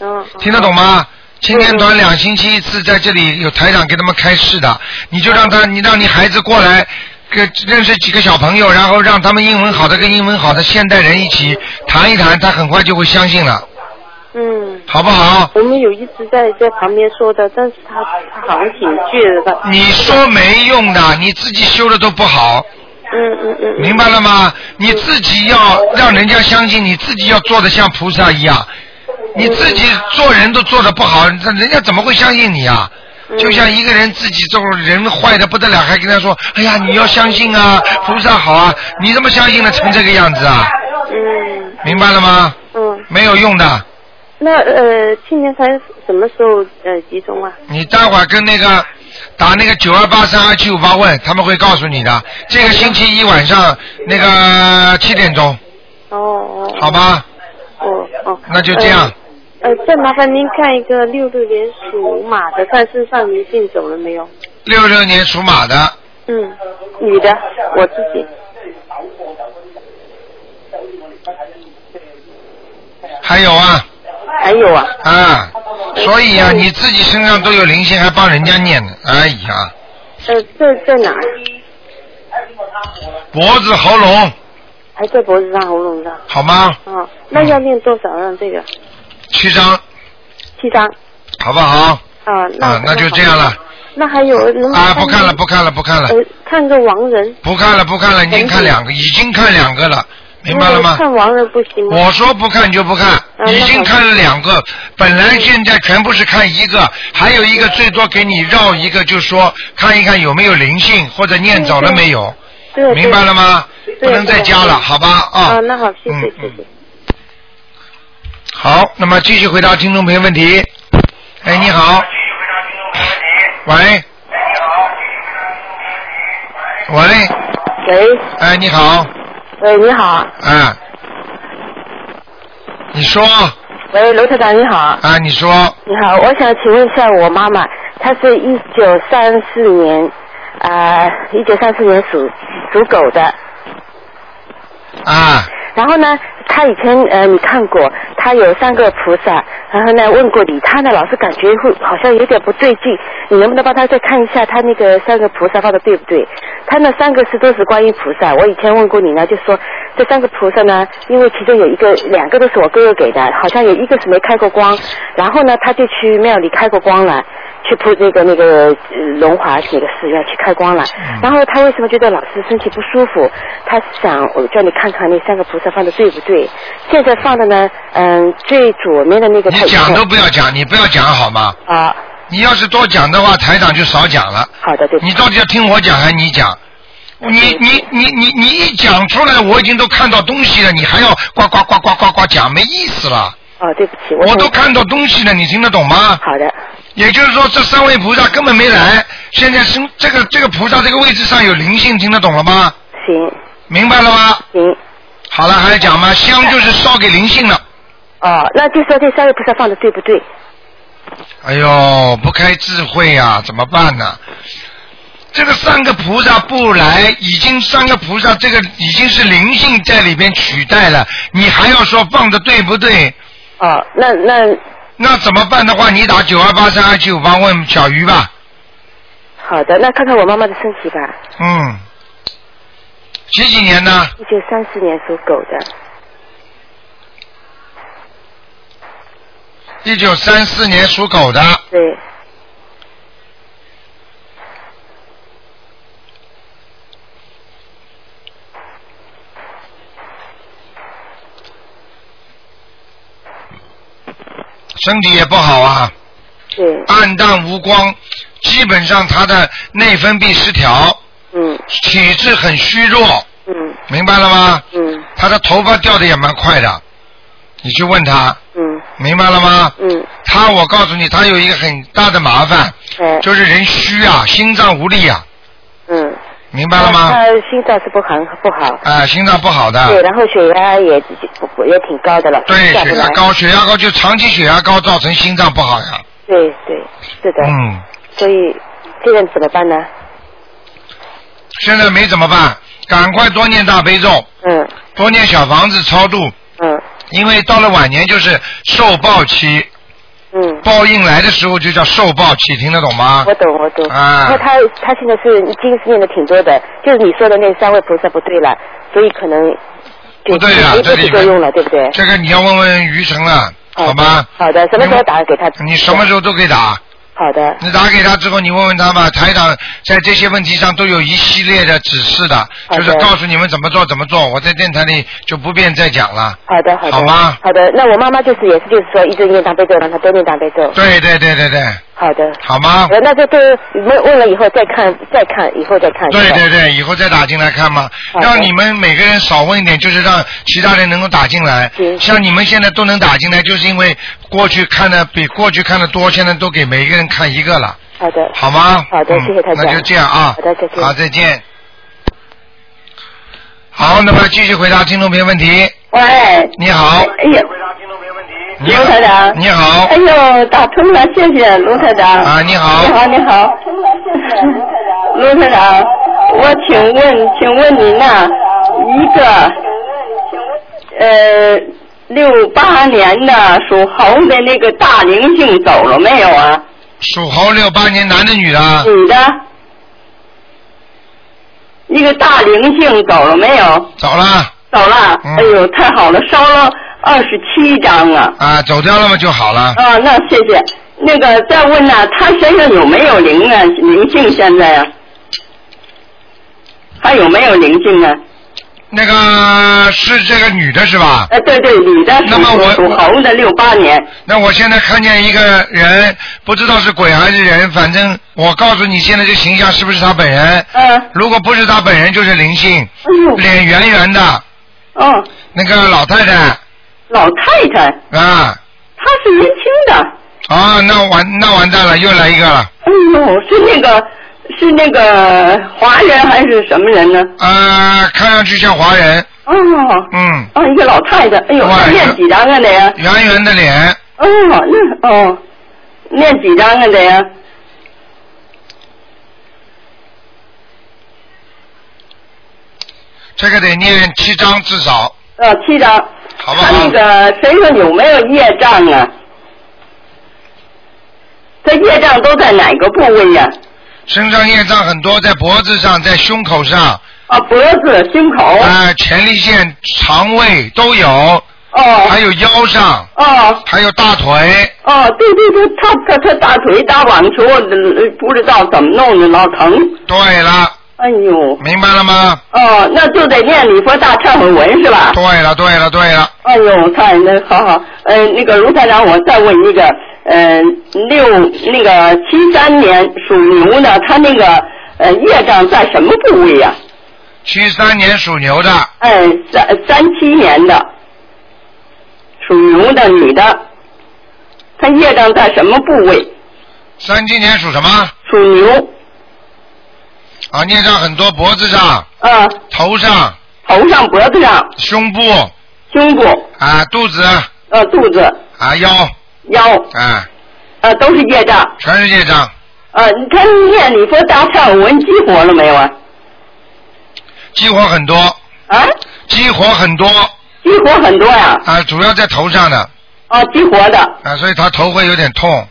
嗯。听得懂吗？青年团两星期一次在这里有台长给他们开示的，你就让他，你让你孩子过来，跟认识几个小朋友，然后让他们英文好的跟英文好的现代人一起谈一谈，他很快就会相信了，嗯。好不好？我们有一直在在旁边说的，但是他他好像挺倔的吧。你说没用的，你自己修的都不好，嗯嗯嗯。明白了吗？你自己要让人家相信，你自己要做的像菩萨一样，你自己做人都做的不好，那人家怎么会相信你啊？就像一个人自己这种人坏的不得了，还跟他说：“哎呀，你要相信啊，菩萨好啊！”你怎么相信的成这个样子啊？嗯。明白了吗？嗯。没有用的，那呃，青年才什么时候呃集中啊？你待会儿跟那个打那个九二八三二七五八问，他们会告诉你的。这个星期一晚上那个七点钟，哦哦。好吧？哦哦。那就这样。呃，呃再麻烦您看一个六六年属马的，看身上灵性走了没有？六六年属马的，嗯，女的，我自己。还有啊还有啊。啊，所以啊，你自己身上都有灵性，还帮人家念呢，哎呀，呃，在在哪儿？脖子、喉咙，还在脖子上、喉咙上。好吗？哦，那要念多少让这个？七张，七张。好不好？啊，那啊，那就这样了。那还有能啊，不看了，不看了，不看了，呃，看个亡人。不看了，不看了，已经看两个，已经看两个了，明白了吗？看亡人不行吗？我说不看就不看，已经看了两个，本来现在全部是看一个，还有一个最多给你绕一个，就说看一看有没有灵性或者念走了没有，对，明白了吗？不能再加了，好吧？啊。啊，那好，谢谢，谢谢。好，那么继续回答听众朋友问题。哎，你好。喂。喂。喂。哎，你好。喂，你好。哎。你说。喂，卢台长你好。啊，你说。你好，我想请问一下我妈妈，她是一九三四年，啊，一九三四年属属狗的。啊。然后呢，他以前呃，你看过，他有三个菩萨，然后呢问过你，他呢老是感觉会好像有点不对劲，你能不能帮他再看一下他那个三个菩萨放的对不对？他那三个是都是观音菩萨，我以前问过你呢，就说这三个菩萨呢，因为其中有一个两个都是我哥哥给的，好像有一个是没开过光，然后呢他就去庙里开过光了。去铺这个那个呃龙华那个寺院去开光了，然后他为什么觉得老师身体不舒服？他想我叫你看看那三个菩萨放的对不对？现在放的呢，嗯，最左面的那个。你讲都不要讲，你不要讲好吗？啊。你要是多讲的话，台长就少讲了。好的，对。你到底要听我讲还是你讲？你你你你你一讲出来，我已经都看到东西了，你还要呱呱呱呱呱呱讲，没意思了。哦，对不起，我都看到东西了，你听得懂吗？好的。也就是说，这三位菩萨根本没来，现在是这个这个菩萨这个位置上有灵性，听得懂了吗？行。明白了吗？行。好了，还要讲吗？香就是烧给灵性了。哦，那就说这三位菩萨放的对不对？哎呦，不开智慧呀，怎么办呢？这个三个菩萨不来，已经三个菩萨这个已经是灵性在里边取代了，你还要说放的对不对？哦，那那。那怎么办的话，你打九二八三二七五八问小鱼吧。好的，那看看我妈妈的身体吧。嗯。几几年呢？一九三四年属狗的。一九三四年属狗的。对。身体也不好啊，对，暗淡无光，基本上他的内分泌失调，嗯，体质很虚弱，嗯，明白了吗？嗯，他的头发掉的也蛮快的，你去问他，嗯，明白了吗？嗯，他我告诉你，他有一个很大的麻烦，就是人虚啊，心脏无力啊，嗯。明白了吗？他心脏是不很不好。啊，心脏不好的。对，然后血压也也挺高的了。对，血压高，血压高就长期血压高造成心脏不好呀。对对，是的。嗯。所以现在怎么办呢？现在没怎么办，赶快多念大悲咒。嗯。多念小房子超度。嗯。因为到了晚年就是受报期。嗯，报应来的时候就叫受报起，听得懂吗？我懂，我懂。啊，那他他现在是经是念的挺多的，就是你说的那三位菩萨不对了，所以可能不对呀，这里作用了，对不对？这个你要问问于成了，好吗？好的，什么时候打给他？你什么时候都可以打。好的。你打给他之后，你问问他吧。台长在这些问题上都有一系列的指示的，就是告诉你们怎么做怎么做。我在电台里就不便再讲了。好的，好的。好吗？好的，那我妈妈就是也是就是说一直念大悲咒，让她多念大悲咒。对对对对对。好的。好吗？那就都问问了以后再看再看以后再看。对对对，以后再打进来看嘛。让你们每个人少问一点，就是让其他人能够打进来。像你们现在都能打进来，就是因为过去看的比过去看的多，现在都给每一个人看一个了。好的。好吗？好的，谢谢大家。那就这样啊。好的，再见。好，再见。好，那么继续回答听众朋友问题。喂。你好。哎呀。卢台长。你好。哎呦，打通了，谢谢卢台长。啊，你好。你好，你好。卢台长，我请问，请问您呐，一个呃六八年的属猴的那个大灵性走了没有啊？属猴六八年男的女的？女的。一个大灵性走了没有？走了。走了。嗯哎呦，太好了，烧了二十七张啊。啊，走掉了吗就好了。啊，那谢谢。那个再问呢，他身上有没有灵啊？灵性现在啊？还有没有灵性啊？那个是这个女的是吧？呃，对对，女的那么我属猴的，六八年。那我现在看见一个人，不知道是鬼还是人，反正我告诉你，现在这形象是不是他本人？嗯。如果不是他本人，就是灵性。哎脸圆圆的。哦。那个老太太。老太太。啊。她是年轻的。啊，那完那完蛋了，又来一个了。哎呦，是那个是那个华人还是什么人呢？呃，看上去像华人。哦。嗯。哦，一个老太太，哎呦，那念几张啊得呀？圆圆的脸。哦，那哦，念几张啊得呀？这个得念七张至少，呃，七张。好不他那个身上有没有业障啊？这业障都在哪个部位呀、身上业障很多，在脖子上，在胸口上。啊，脖子、胸口。啊、前列腺、肠胃都有。哦。还有腰上。哦。还有大腿。哦，对对对，他他他大腿打网球，呃不知道怎么弄的，老疼。对了。哎呦。明白了吗？哦，那就得念礼佛大忏悔文是吧？对了，对了，对了。哎呦，太那好好，呃，那个卢台长，我再问一个，呃，六那个七三年属牛的，他那个呃业障在什么部位呀、七三年属牛的，哎，三三七年的，属牛的女的，她业障在什么部位？三七年属什么？属牛。啊，孽障很多，脖子上。嗯。头上。头上、脖子上。胸部。胸部。啊，肚子。呃，肚子。啊，腰。腰。啊。呃，都是业障。全是业障。呃，他念你说大忏悔文激活了没有啊？激活很多。啊？激活很多。激活很多呀。啊，主要在头上的。啊，激活的。啊，所以他头会有点痛，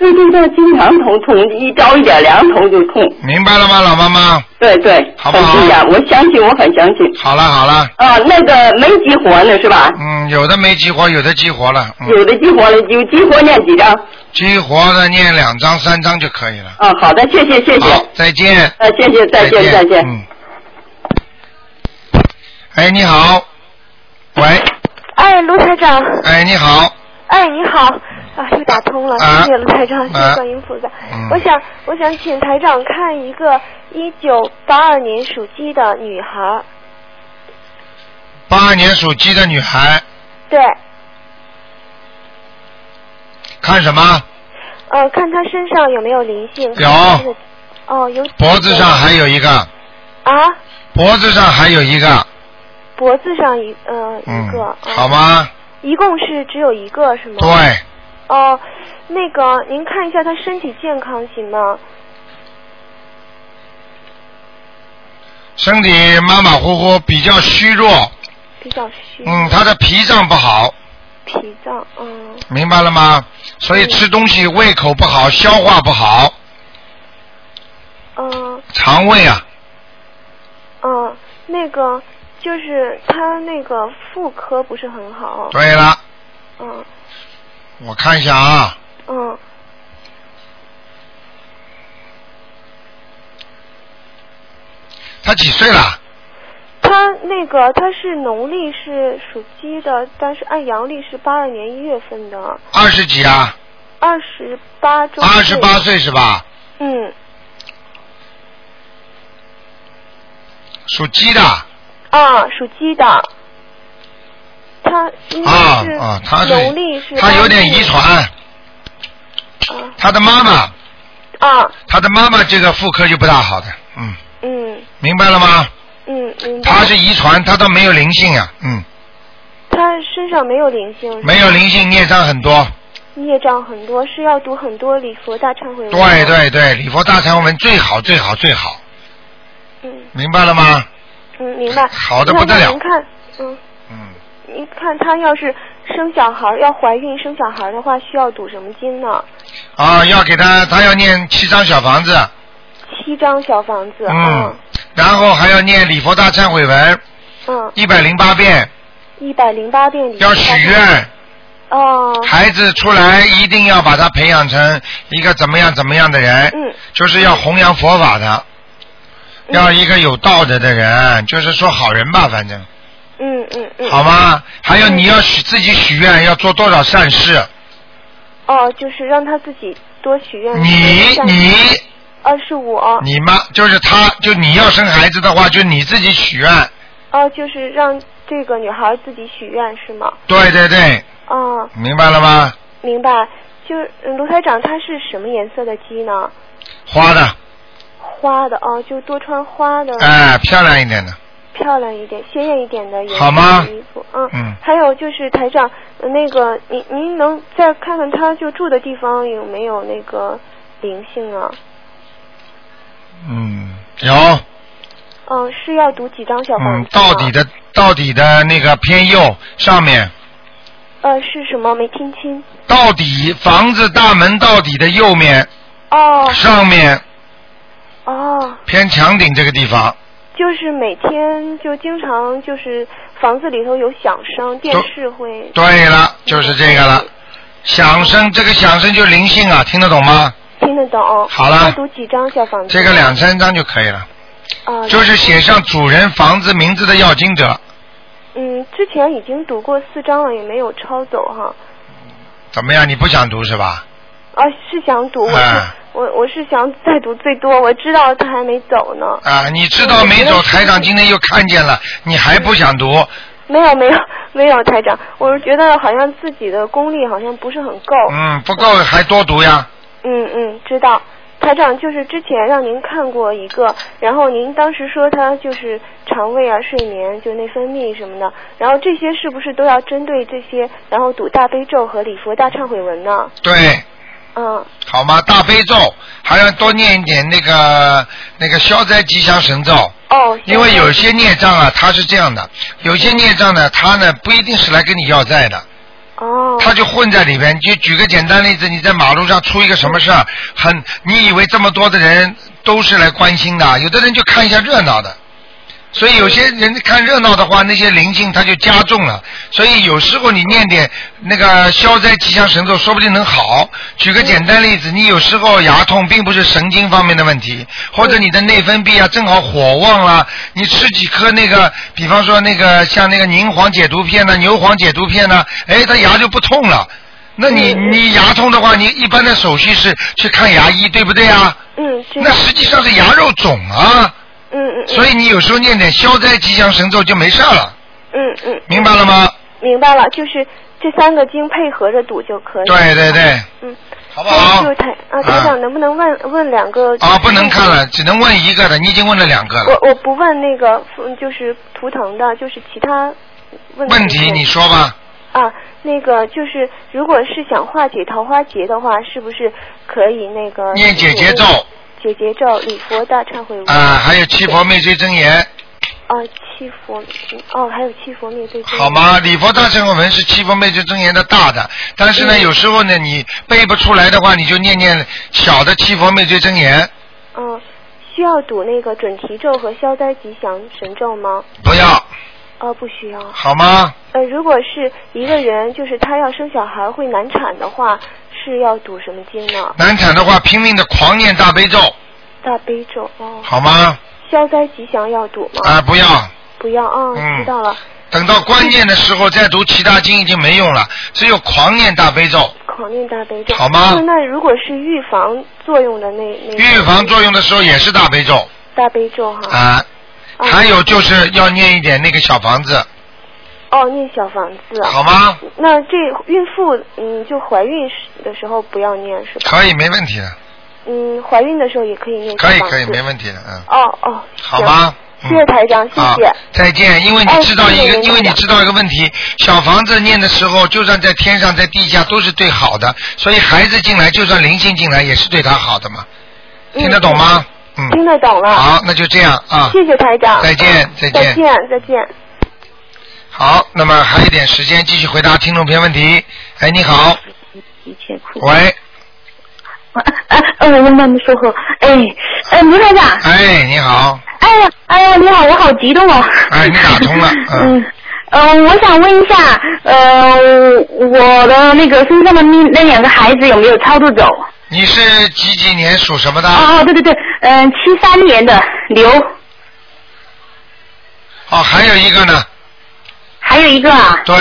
对对对，经常头痛，一着一点凉头就痛。明白了吗，老妈妈？对对，好不好很对呀，我相信，我很相信。好了好了。啊，那个没激活呢是吧？嗯，有的没激活，有的激活了。嗯、有的激活了，有激活念几张？激活的念两张、三张就可以了。啊，好的，谢谢谢谢。好，再见。啊，谢谢，再见再见。嗯。哎，你好。喂。哎，卢台长。哎，你好。哎，你好，啊，又打通了，啊谢谢卢台长，谢啊谢观音菩萨。嗯我想，我想请台长看一个一九八二年属鸡的女孩，八二年属鸡的女孩，对，看什么？呃，看她身上有没有灵性。有。哦，有。脖子上还有一个，啊，脖子上还有一个，脖子上一呃一嗯个，，好吗？一共是只有一个是吗？对。哦，那个您看一下他身体健康行吗？身体马马虎虎，比较虚弱，比较虚。嗯，他的脾脏不好，脾脏，嗯。明白了吗？所以吃东西胃口不好，消化不好，嗯肠胃啊，嗯，那个就是他那个妇科不是很好。对了，嗯我看一下啊，嗯他几岁了？他那个他是农历是属鸡的，但是按阳历是八二年一月份的，二十几啊？二十八周。二十八。岁是吧？嗯属鸡的啊，属鸡的。他应该是啊啊，他是农历是。她有点遗传，他的妈妈，啊他的妈妈这个妇科就不大好的，嗯，嗯明白了吗？嗯明白。她是遗传，他倒没有灵性啊，嗯，他身上没有灵性。没有灵性，孽障很多。孽障很多，是要读很多礼佛大忏悔文。对。对对，礼佛大忏悔文最好最好最好，嗯明白了吗？嗯，明白。好的不得了您看，嗯。嗯。您看她要是生小孩，要怀孕生小孩的话，需要赌什么金呢？啊，要给他，他要念七张小房子，七张小房子。嗯，然后还要念礼佛大忏悔文嗯，一百零八遍，一百零八遍要许愿。哦，孩子出来一定要把他培养成一个怎么样怎么样的人，嗯就是要弘扬佛法的，要一个有道德的人，就是说好人吧，反正嗯嗯嗯，好吗？还有你要许自己许愿，要做多少善事？哦，就是让他自己多许愿。你你二十五哦，你妈就是他，就你要生孩子的话，就你自己许愿。哦，就是让这个女孩自己许愿是吗？对对对，哦，明白了吗？明白。就卢台长，他是什么颜色的鸡呢？花的，花的哦，就多穿花的。哎，漂亮一点的。漂亮一点、鲜艳一点的颜色好吗？的衣服，嗯，嗯。还有就是台长，呃那个您您能再看看他就住的地方有没有那个灵性啊？嗯，有，嗯，是要读几张小房嗯？到底的到底的那个偏右上面，呃，是什么？没听清。到底房子大门到底的右面。哦。上面。哦，偏墙顶这个地方，就是每天就经常就是房子里头有响声，电视会。对了，就是这个了。响声，这个响声就灵性啊，听得懂吗？听得懂。好了要读几张小房子？这个两三张就可以了，啊，就是写上主人房子名字的要经者，嗯，之前已经读过四张了，也没有抄走哈。怎么样？你不想读是吧？啊，是想读，我是、哎我我是想再读最多，我知道他还没走呢。啊，你知道没走，台长今天又看见了，你还不想读？没有没有没有，台长，我是觉得好像自己的功力好像不是很够。嗯，不够还多读呀。嗯嗯，知道。台长就是之前让您看过一个，然后您当时说他就是肠胃啊、睡眠就内分泌什么的，然后这些是不是都要针对这些，然后读大悲咒和礼佛大忏悔文呢？对，嗯，好吗？大悲咒还要多念一点那个那个消灾吉祥神咒。哦。因为有些孽障啊，他是这样的，有些孽障呢，他呢不一定是来跟你要债的。哦。他就混在里边。就举个简单例子，你在马路上出一个什么事儿，很，你以为这么多的人都是来关心的，有的人就看一下热闹的。所以有些人看热闹的话，那些灵性它就加重了。所以有时候你念点那个消灾吉祥神咒，说不定能好。举个简单例子，你有时候牙痛并不是神经方面的问题，或者你的内分泌啊正好火旺了，你吃几颗那个，比方说那个像那个宁黄解毒片呢、牛黄解毒片呢，哎，它牙就不痛了。那你你牙痛的话，你一般的手续是去看牙医，对不对啊？嗯，那实际上是牙肉肿啊。嗯嗯。所以你有时候念点消灾吉祥神咒就没事了，嗯嗯。明白了吗？明白了，就是这三个经配合着读就可以。对对对。嗯。好不好？就台啊，台长能不能问问两个？啊，不能看了，只能问一个的，你已经问了两个了。我我不问那个，嗯就是图腾的，就是其他问题。问题你说吧。啊，那个就是，如果是想化解桃花劫的话，是不是可以那个念解结咒？解结咒、礼佛大忏悔文。啊，还有七佛灭罪真言，啊，七佛，嗯哦，还有七佛灭罪真言。好吗？礼佛大忏悔文是七佛灭罪真言的大的，但是呢，嗯有时候呢，你背不出来的话，你就念念小的七佛灭罪真言，嗯，需要读那个准提咒和消灾吉祥神咒吗？不要，哦，不需要。好吗？呃，如果是一个人，就是他要生小孩会难产的话，是要读什么经呢？难产的话，拼命的狂念大悲咒，大悲咒哦。好吗？消灾吉祥要读吗？啊，不要，不要啊，嗯知道了。等到关键的时候再读其他经已经没用了，只有狂念大悲咒。狂念大悲咒。好吗那那如果是预防作用的那那预防作用的时候也是大悲咒大悲咒哈。啊，还有就是要念一点那个小房子，哦，念小房子。好吗？那这孕妇嗯，就怀孕时的时候不要念是吧？可以，没问题的，嗯，怀孕的时候也可以念。可以可以，没问题的，嗯，哦哦。好吗？谢谢台长，谢好谢。，再见。因为你知道一个，因为你知道一个问题，小房子念的时候，就算在天上，在地下都是对好的，所以孩子进来，就算灵性进来，也是对他好的嘛。听得懂吗？嗯。听得懂了。好，那就这样啊。谢谢台长。再见再见再见，再见。好，那么还有一点时间，继续回答听众朋友问题。哎，你好。喂，哎，呃，我慢慢说话。哎，哎，卢台长。哎，你好。哎呀，哎呀，你好，我好激动哦。哎，你打通了。嗯。嗯，我想问一下，呃，我的那个身上的那那两个孩子有没有超度走？你是几几年属什么的？哦哦，对对对，嗯，七三年的牛。哦，还有一个呢。还有一个啊。对。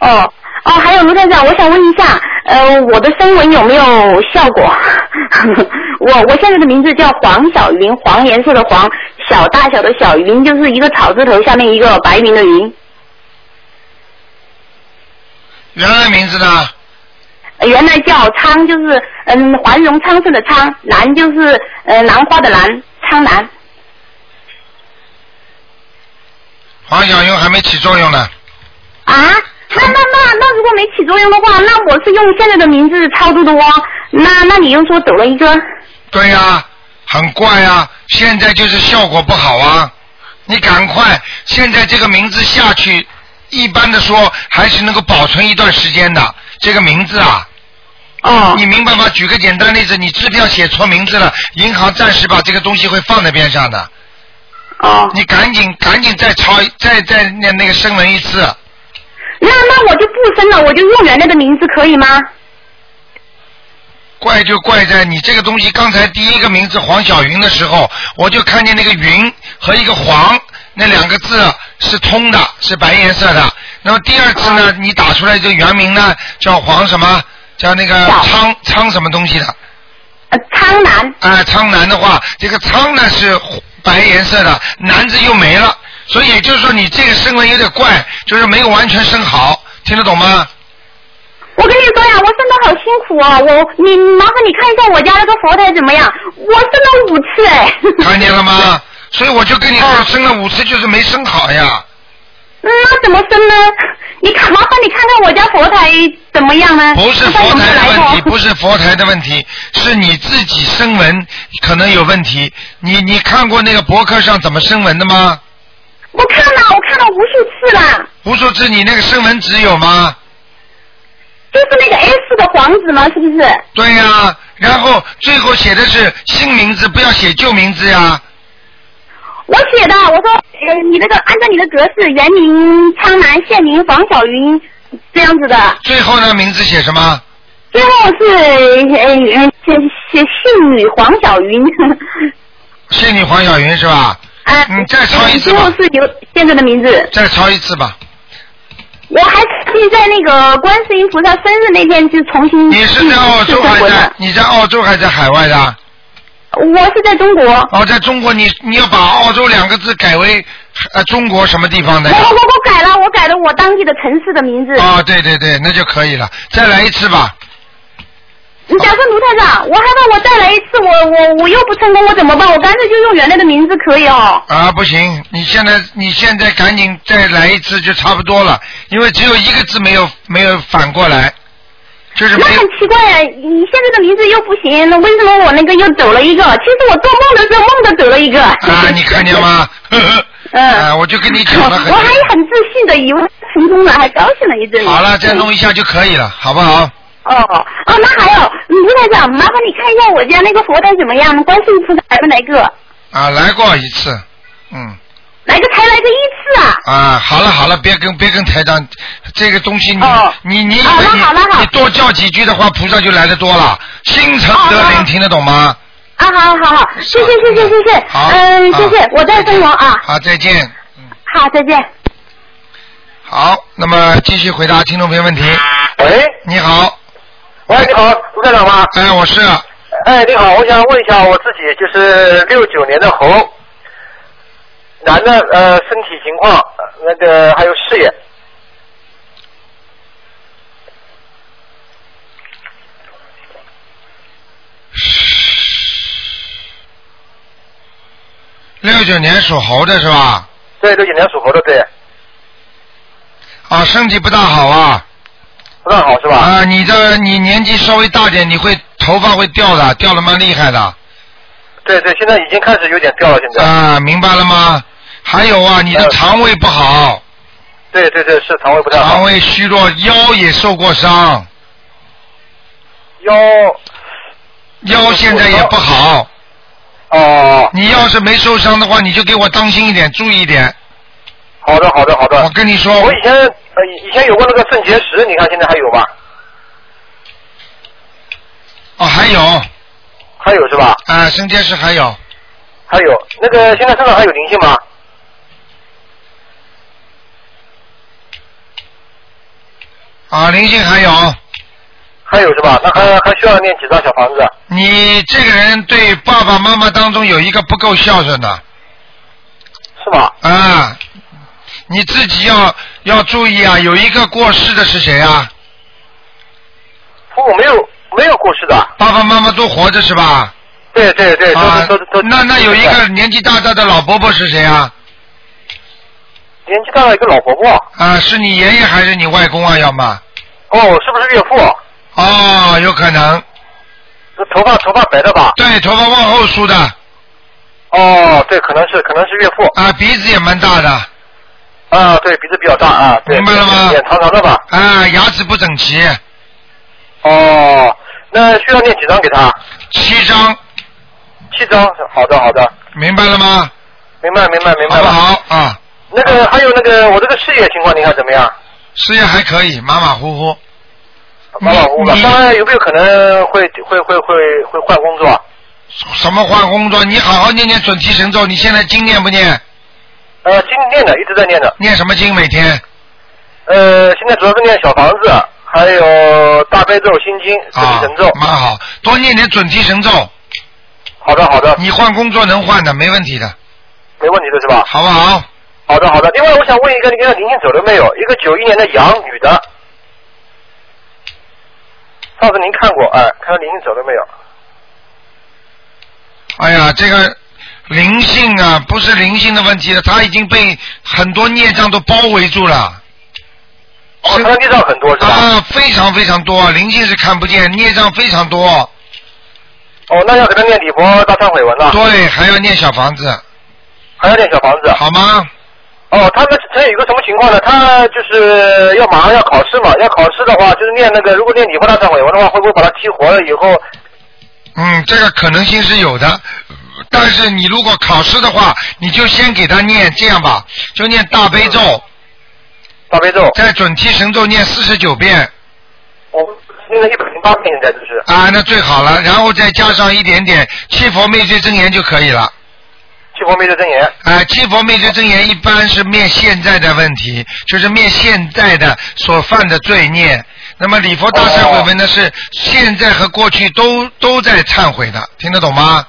哦哦，还有卢站长，我想问一下，呃，我的声纹有没有效果？我我现在的名字叫黄小云，黄颜色的黄，小大小的小云就是一个草字头下面一个白云的云。原来名字呢？原来叫昌，就是嗯繁荣昌盛的昌，兰就是呃兰花的兰，苍兰。黄小云还没起作用呢。啊？那那那那如果没起作用的话，那我是用现在的名字操作的哦。那那你又说走了一个？对呀、很怪啊！现在就是效果不好啊！你赶快，现在这个名字下去，一般的说还是能够保存一段时间的。这个名字啊，哦，你明白吗？举个简单例子，你支票写错名字了，银行暂时把这个东西会放在边上的。哦，你赶紧赶紧再抄再再那那个声纹一次。那那我就不生了，我就用原来的名字可以吗？怪就怪在你这个东西，刚才第一个名字黄小云的时候，我就看见那个云和一个黄那两个字是通的，是白颜色的。那么第二次呢，你打出来这个原名呢叫黄什么？叫那个苍苍什么东西的？呃，苍南。啊，苍南的话，这个苍呢是白颜色的，南字又没了，所以也就是说你这个声纹有点怪，就是没有完全生好，听得懂吗？我跟你说呀，我生的好辛苦啊！我你麻烦你看一下我家那个佛台怎么样？我生了五次哎。看见了吗？所以我就跟你说，生了五次就是没生好呀。那怎么生呢？你看，麻烦你看看我家佛台怎么样呢？不是佛台的问题，不是佛台的问题，是你自己声纹可能有问题。你你看过那个博客上怎么声纹的吗？我看了，我看了无数次了，无数次你那个声纹纸有吗？就是那个 A 四的黄纸吗？是不是？对呀、然后最后写的是新名字，不要写旧名字呀。我写的，我说，呃，你那个按照你的格式，原名苍南，现名黄小云，这样子的。最后呢，名字写什么？最后是呃呃写写姓女黄小云。姓女黄小云是吧？啊，你再抄一次最后吧，是有现在的名字。再抄一次吧。我还可以在那个观世音菩萨生日那天就重新你是在澳洲还是在你在澳洲还在海外的？我是在中国。哦，在中国你你要把澳洲两个字改为呃中国什么地方的？我我我改了，我改了我当地的城市的名字。哦，对对对，那就可以了。再来一次吧。你假设卢台长，我害怕我再来一次，我我我又不成功，我怎么办？我干脆就用原来的名字可以哦。啊，不行！你现在你现在赶紧再来一次就差不多了，因为只有一个字没有没有反过来，就是没那很奇怪呀，你现在的名字又不行，那为什么我那个又走了一个？其实我做梦的时候梦着走了一个。啊，你看见吗？呵呵嗯。啊，我就跟你讲了 很我还很自信的以为成功了，还高兴了一阵。好了，再弄一下就可以了，好不好？哦哦，那还有卢台长，麻烦你看一下我家那个佛台怎么样？观世音菩萨来没来过？啊，来过一次，嗯。来个才来个一次啊！啊，好了好了，别跟别跟台长，这个东西你、你你你好了好你多叫几句的话，菩萨就来的多了，心诚则灵，听得懂吗？啊，好好好，谢谢谢谢谢谢，好嗯，谢谢啊，我在分我啊，好，再见。好，再见。好，那么继续回答听众朋友问题。喂，你好。喂，你好，卢站长吗？哎，我是。哎，你好，我想问一下我自己，就是六九年的猴，男的，呃，身体情况，呃那个还有事业。六九年属猴的是吧？对，六九年属猴的，对，啊，身体不大好啊。不太好是吧？啊，你的你年纪稍微大点，你会头发会掉的，掉的蛮厉害的。对对，现在已经开始有点掉了，现在。啊，明白了吗？还有啊，你的肠胃不好，对对对，是肠胃不太好。肠胃虚弱，腰也受过伤，腰腰现在也不好。哦。你要是没受伤的话，你就给我当心一点，注意一点。好的，好的，好的。我跟你说，我以前呃以前有过那个肾结石，你看现在还有吧？哦，还有。还有是吧？啊，肾结石还有。还有那个现在身上还有灵性吗？啊，灵性还有。还有是吧？那还还需要念几张小房子？你这个人对爸爸妈妈当中有一个不够孝顺的。是吧？啊，你自己要要注意啊！有一个过世的是谁啊？父母没有没有过世的。爸爸妈妈都活着是吧？对对对，都啊都都。那那有一个年纪大大的老伯伯是谁啊？年纪大的一个老伯伯。啊，是你爷爷还是你外公啊？要么？哦，是不是岳父？哦，有可能。这头发头发白的吧？对，头发往后梳的。哦，对，可能是可能是岳父。啊，鼻子也蛮大的。啊，对，鼻子比较大啊。对明白了吗？脸长长的吧？啊，牙齿不整齐。哦，那需要念几张给他？七张。七张，好的好的。明白了吗？明白明白明白了。好不好啊？那个还有那个我这个事业情况，你看怎么样？事业还可以，马马虎虎。马马虎虎将来有没有可能会会会会会换工作？什么换工作？你好好念念准提神咒，你现在经念不念？呃，经念的，一直在念的。念什么经？每天？呃，现在主要是念小房子，还有大悲咒、心经、准提神咒。蛮好，多念点准提神咒。好的好的。你换工作能换的，没问题的。没问题的是吧？好不好？好的好的。另外，我想问一个，你看灵性走了没有？一个九一年的羊女的，上次您看过，哎，看到灵性走了没有？哎呀，这个灵性啊，不是灵性的问题了，他已经被很多孽障都包围住了。哦，他孽障很多是吧？啊，非常非常多，灵性是看不见，孽障非常多。哦，那要给他念礼佛大忏悔文了。对，还要念小房子。还要念小房子。好吗？哦，他们这有一个什么情况呢？他就是要马上要考试嘛，要考试的话，就是念那个，如果念礼佛大忏悔文的话，会不会把他激活了以后？嗯，这个可能性是有的，但是你如果考试的话，你就先给他念这样吧，就念大悲咒。大悲咒。在准提神咒念四十九遍。我，念了一百零八遍，现在就是。啊，那最好了，然后再加上一点点七佛灭罪真言就可以了。七佛灭罪真言。啊，七佛灭罪真言一般是灭现在的问题，就是灭现在的所犯的罪孽。那么礼佛大忏悔文呢，是现在和过去都都在忏悔的，听得懂吗？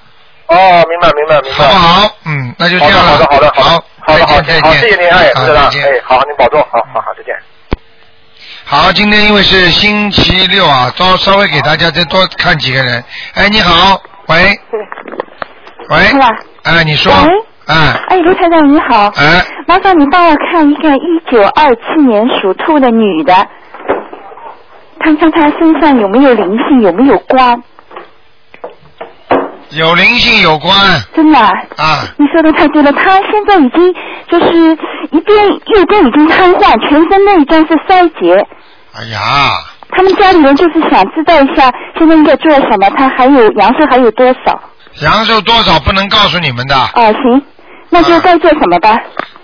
哦，明白明白明白。好不好？嗯，那就这样了。好的好的好的好，好的好的好，再见再见。谢谢您，哎，好是的，再见哎，好，您保重，好好好，再见。好，今天因为是星期六啊，稍稍微给大家再多看几个人。哎，你好，喂，喂，是吧？哎，你说，哎，哎，卢台长你好，哎，麻烦你帮我看一个一九二七年属兔的女的，看看她身上有没有灵性，有没有光？有灵性有关真的啊？啊，你说的太对了，他现在已经就是一边右边已经瘫痪，全身内脏是衰竭。哎呀，他们家里人就是想知道一下，现在应该做什么？他还有阳寿还有多少？阳寿多少不能告诉你们的，啊，行，那就该做什么吧？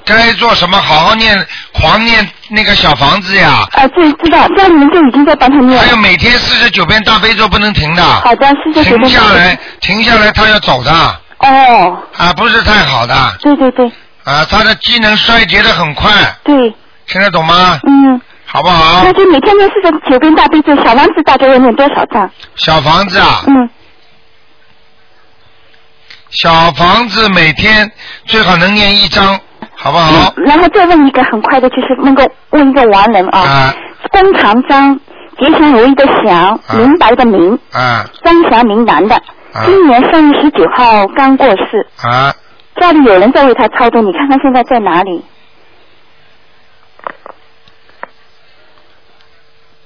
该做什么好好念，狂念那个小房子呀。啊，对，知道，家里人就已经在帮他念。还有每天四十九遍大悲咒不能停的。好的，四十九停遍。下来，停下来，他要走的。哦。啊，不是太好的。对对对。啊，他的机能衰竭的很快。对。听得懂吗？嗯。好不好？那就每天念四十九遍大悲咒，小房子大概要念多少张？小房子啊，嗯。小房子每天最好能念一张，好不好？然后再问一个很快的，就是能够问一个完人啊，啊。弓长张，吉祥如意的祥，明白的明，啊。张祥明男的，今年三月十九号刚过世，啊，家里有人在为他操作，你看看现在在哪里？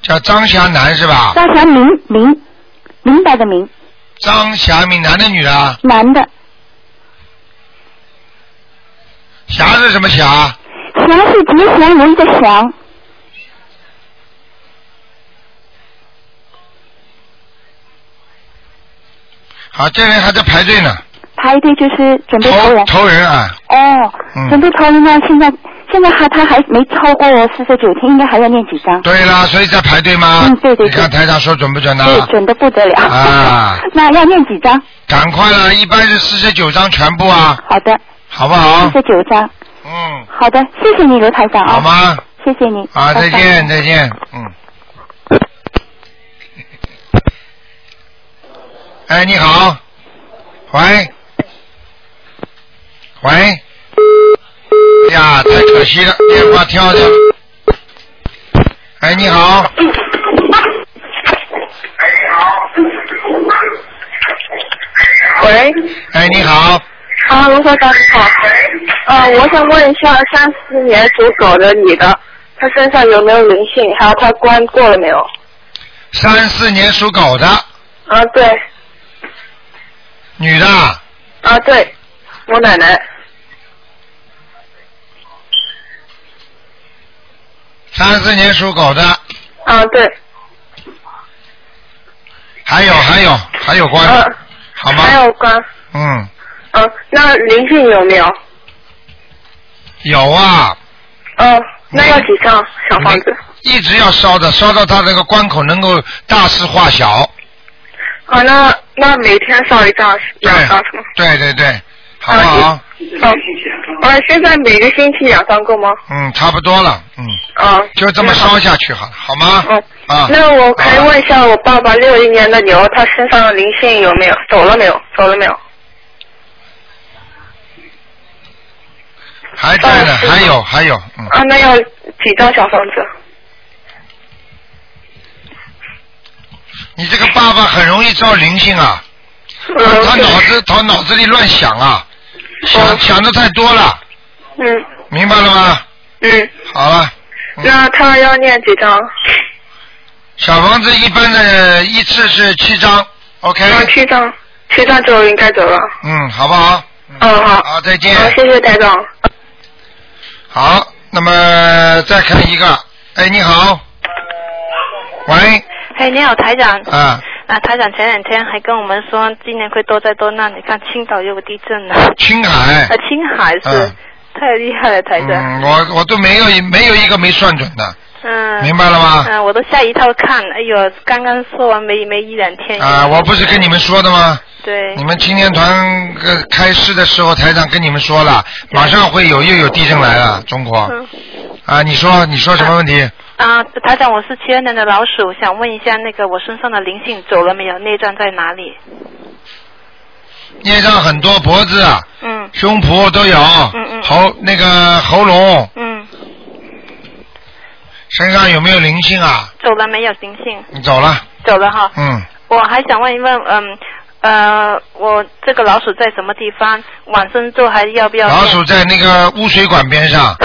叫张霞男是吧？张霞明明，明白的明，张霞明，男的女的？啊？男的，霞是什么霞？霞是吉祥如意的祥，好，这人还在排队呢，排队就是准备投人。投人啊，哦，嗯准备投人呢，现在现在还他还没超过四十九天，应该还要念几张？对啦，所以在排队吗？嗯对对你看台长说准不准呢？对，准的不得了。啊，那要念几张？赶快了，一般是四十九张全部啊，好的，好不好四？十九张。嗯，好的，谢谢你，刘台长啊。好吗？谢谢你。啊，再拜拜见，再见，嗯。哎，你好，喂，喂，哎呀，太可惜了，电话跳掉了。哎，你好，喂，哎，你好，啊，卢科长你好，呃，我想问一下，三四年属狗的女的，她身上有没有灵性？还有她关过了没有？三四年属狗的。啊，对，女的，啊对，我奶奶，三四年属狗的，啊对，还有还有还有关，啊，好吗？还有关，嗯，嗯、那灵性有没有？有啊，嗯、那要几张小房子？一直要烧的，烧到它这个关口能够大事化小。啊，那那每天烧一张，两张是吗？对对对，好不好？嗯，呃，现在每个星期两张够吗？嗯，差不多了，嗯，啊，就这么烧下去好了，好吗？嗯啊，那我可以问一下我爸爸六一年的牛，他身上的灵性有没有？走了没有？走了没有？还在呢，还有还有，嗯，啊，那要几张小房子？你这个爸爸很容易招灵性啊，嗯他脑子他脑子里乱想啊，想想的太多了，嗯明白了吗？嗯，好了，那他要念几张？小房子一般的一次是七张，OK，啊，七张，七张就应该走了。嗯，好不好？嗯，好。好，再见。好，谢谢台长。好，那么再看一个，哎，你好，喂，哎，你好，台长。啊，啊，台长前两天还跟我们说今年会多灾多难，你看青岛又有地震了。青海啊，青海是、嗯太厉害了，台长。嗯，我我都没有一没有一个没算准的，嗯。明白了吗嗯，我都下一套看，哎呦，刚刚说完没没一两天。啊，我不是跟你们说的吗？对。你们青年团呃开市的时候，台长跟你们说了，马上会有又有地震来了，中国。嗯啊，你说你说什么问题？啊，台长，我是七二年的老鼠，想问一下那个我身上的灵性走了没有？内脏在哪里？内脏很多，脖子、啊嗯胸脯都有，嗯嗯喉那个喉咙嗯，身上有没有灵性啊？走了没有灵性？你走了，走了哈。嗯，我还想问一问，嗯呃，我这个老鼠在什么地方？晚生咒还要不要？老鼠在那个污水管边上，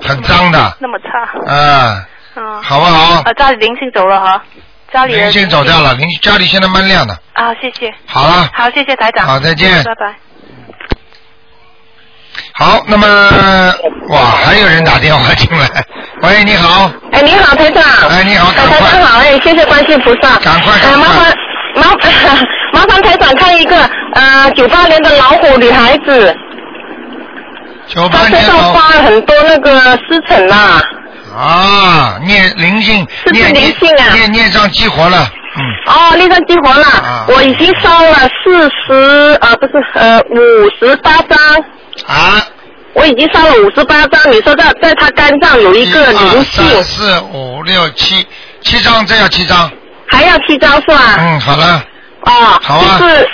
很脏的，那么差。啊，嗯。好不好啊，家里灵性走了哈，家里的灵性走掉了，灵家里现在蛮亮的。啊，谢谢。好了好，谢谢台长。好再见拜拜。好，那么哇，还有人打电话进来，喂，你好，哎，你好，台长。哎，你好，赶台快长好，哎，谢谢观世菩萨。赶快哎，麻烦麻麻烦台长看一个呃九八年的老虎女孩子，九她身上发了很多那个湿疹呐、啊，念灵性，是不是孽灵性啊？念念上激活了，嗯，哦，那张激活了，啊。我已经烧了四十呃不是呃五十八张。啊。我已经烧了五十八张，你说在在他肝脏有一个灵性，三四五六七，七张，再要七张，还要七张是吧？嗯，好了，哦，好啊就是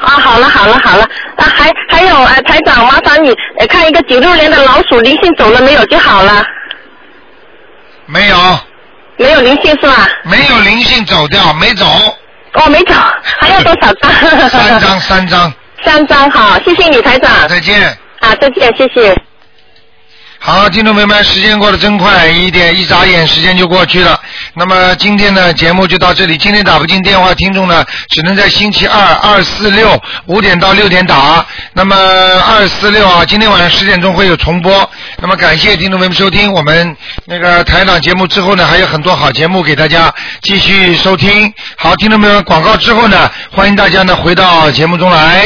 啊，好了好了好了，啊还还有呃台长，麻烦你呃看一个九六年的老鼠灵性走了没有就好了，没有，没有灵性是吧？没有灵性走掉，没走，哦没走，还要多少张？三张，三张，三张好，谢谢你台长。再见。啊，再见，谢谢。好，听众朋友们，时间过得真快，一点一眨眼，时间就过去了。那么今天呢，节目就到这里。今天打不进电话，听众呢只能在星期二、二、四、六五点到六点打。那么二、四、六啊，今天晚上十点钟会有重播。那么感谢听众朋友们收听我们那个台长节目之后呢，还有很多好节目给大家继续收听。好，听众朋友们，广告之后呢，欢迎大家呢回到节目中来。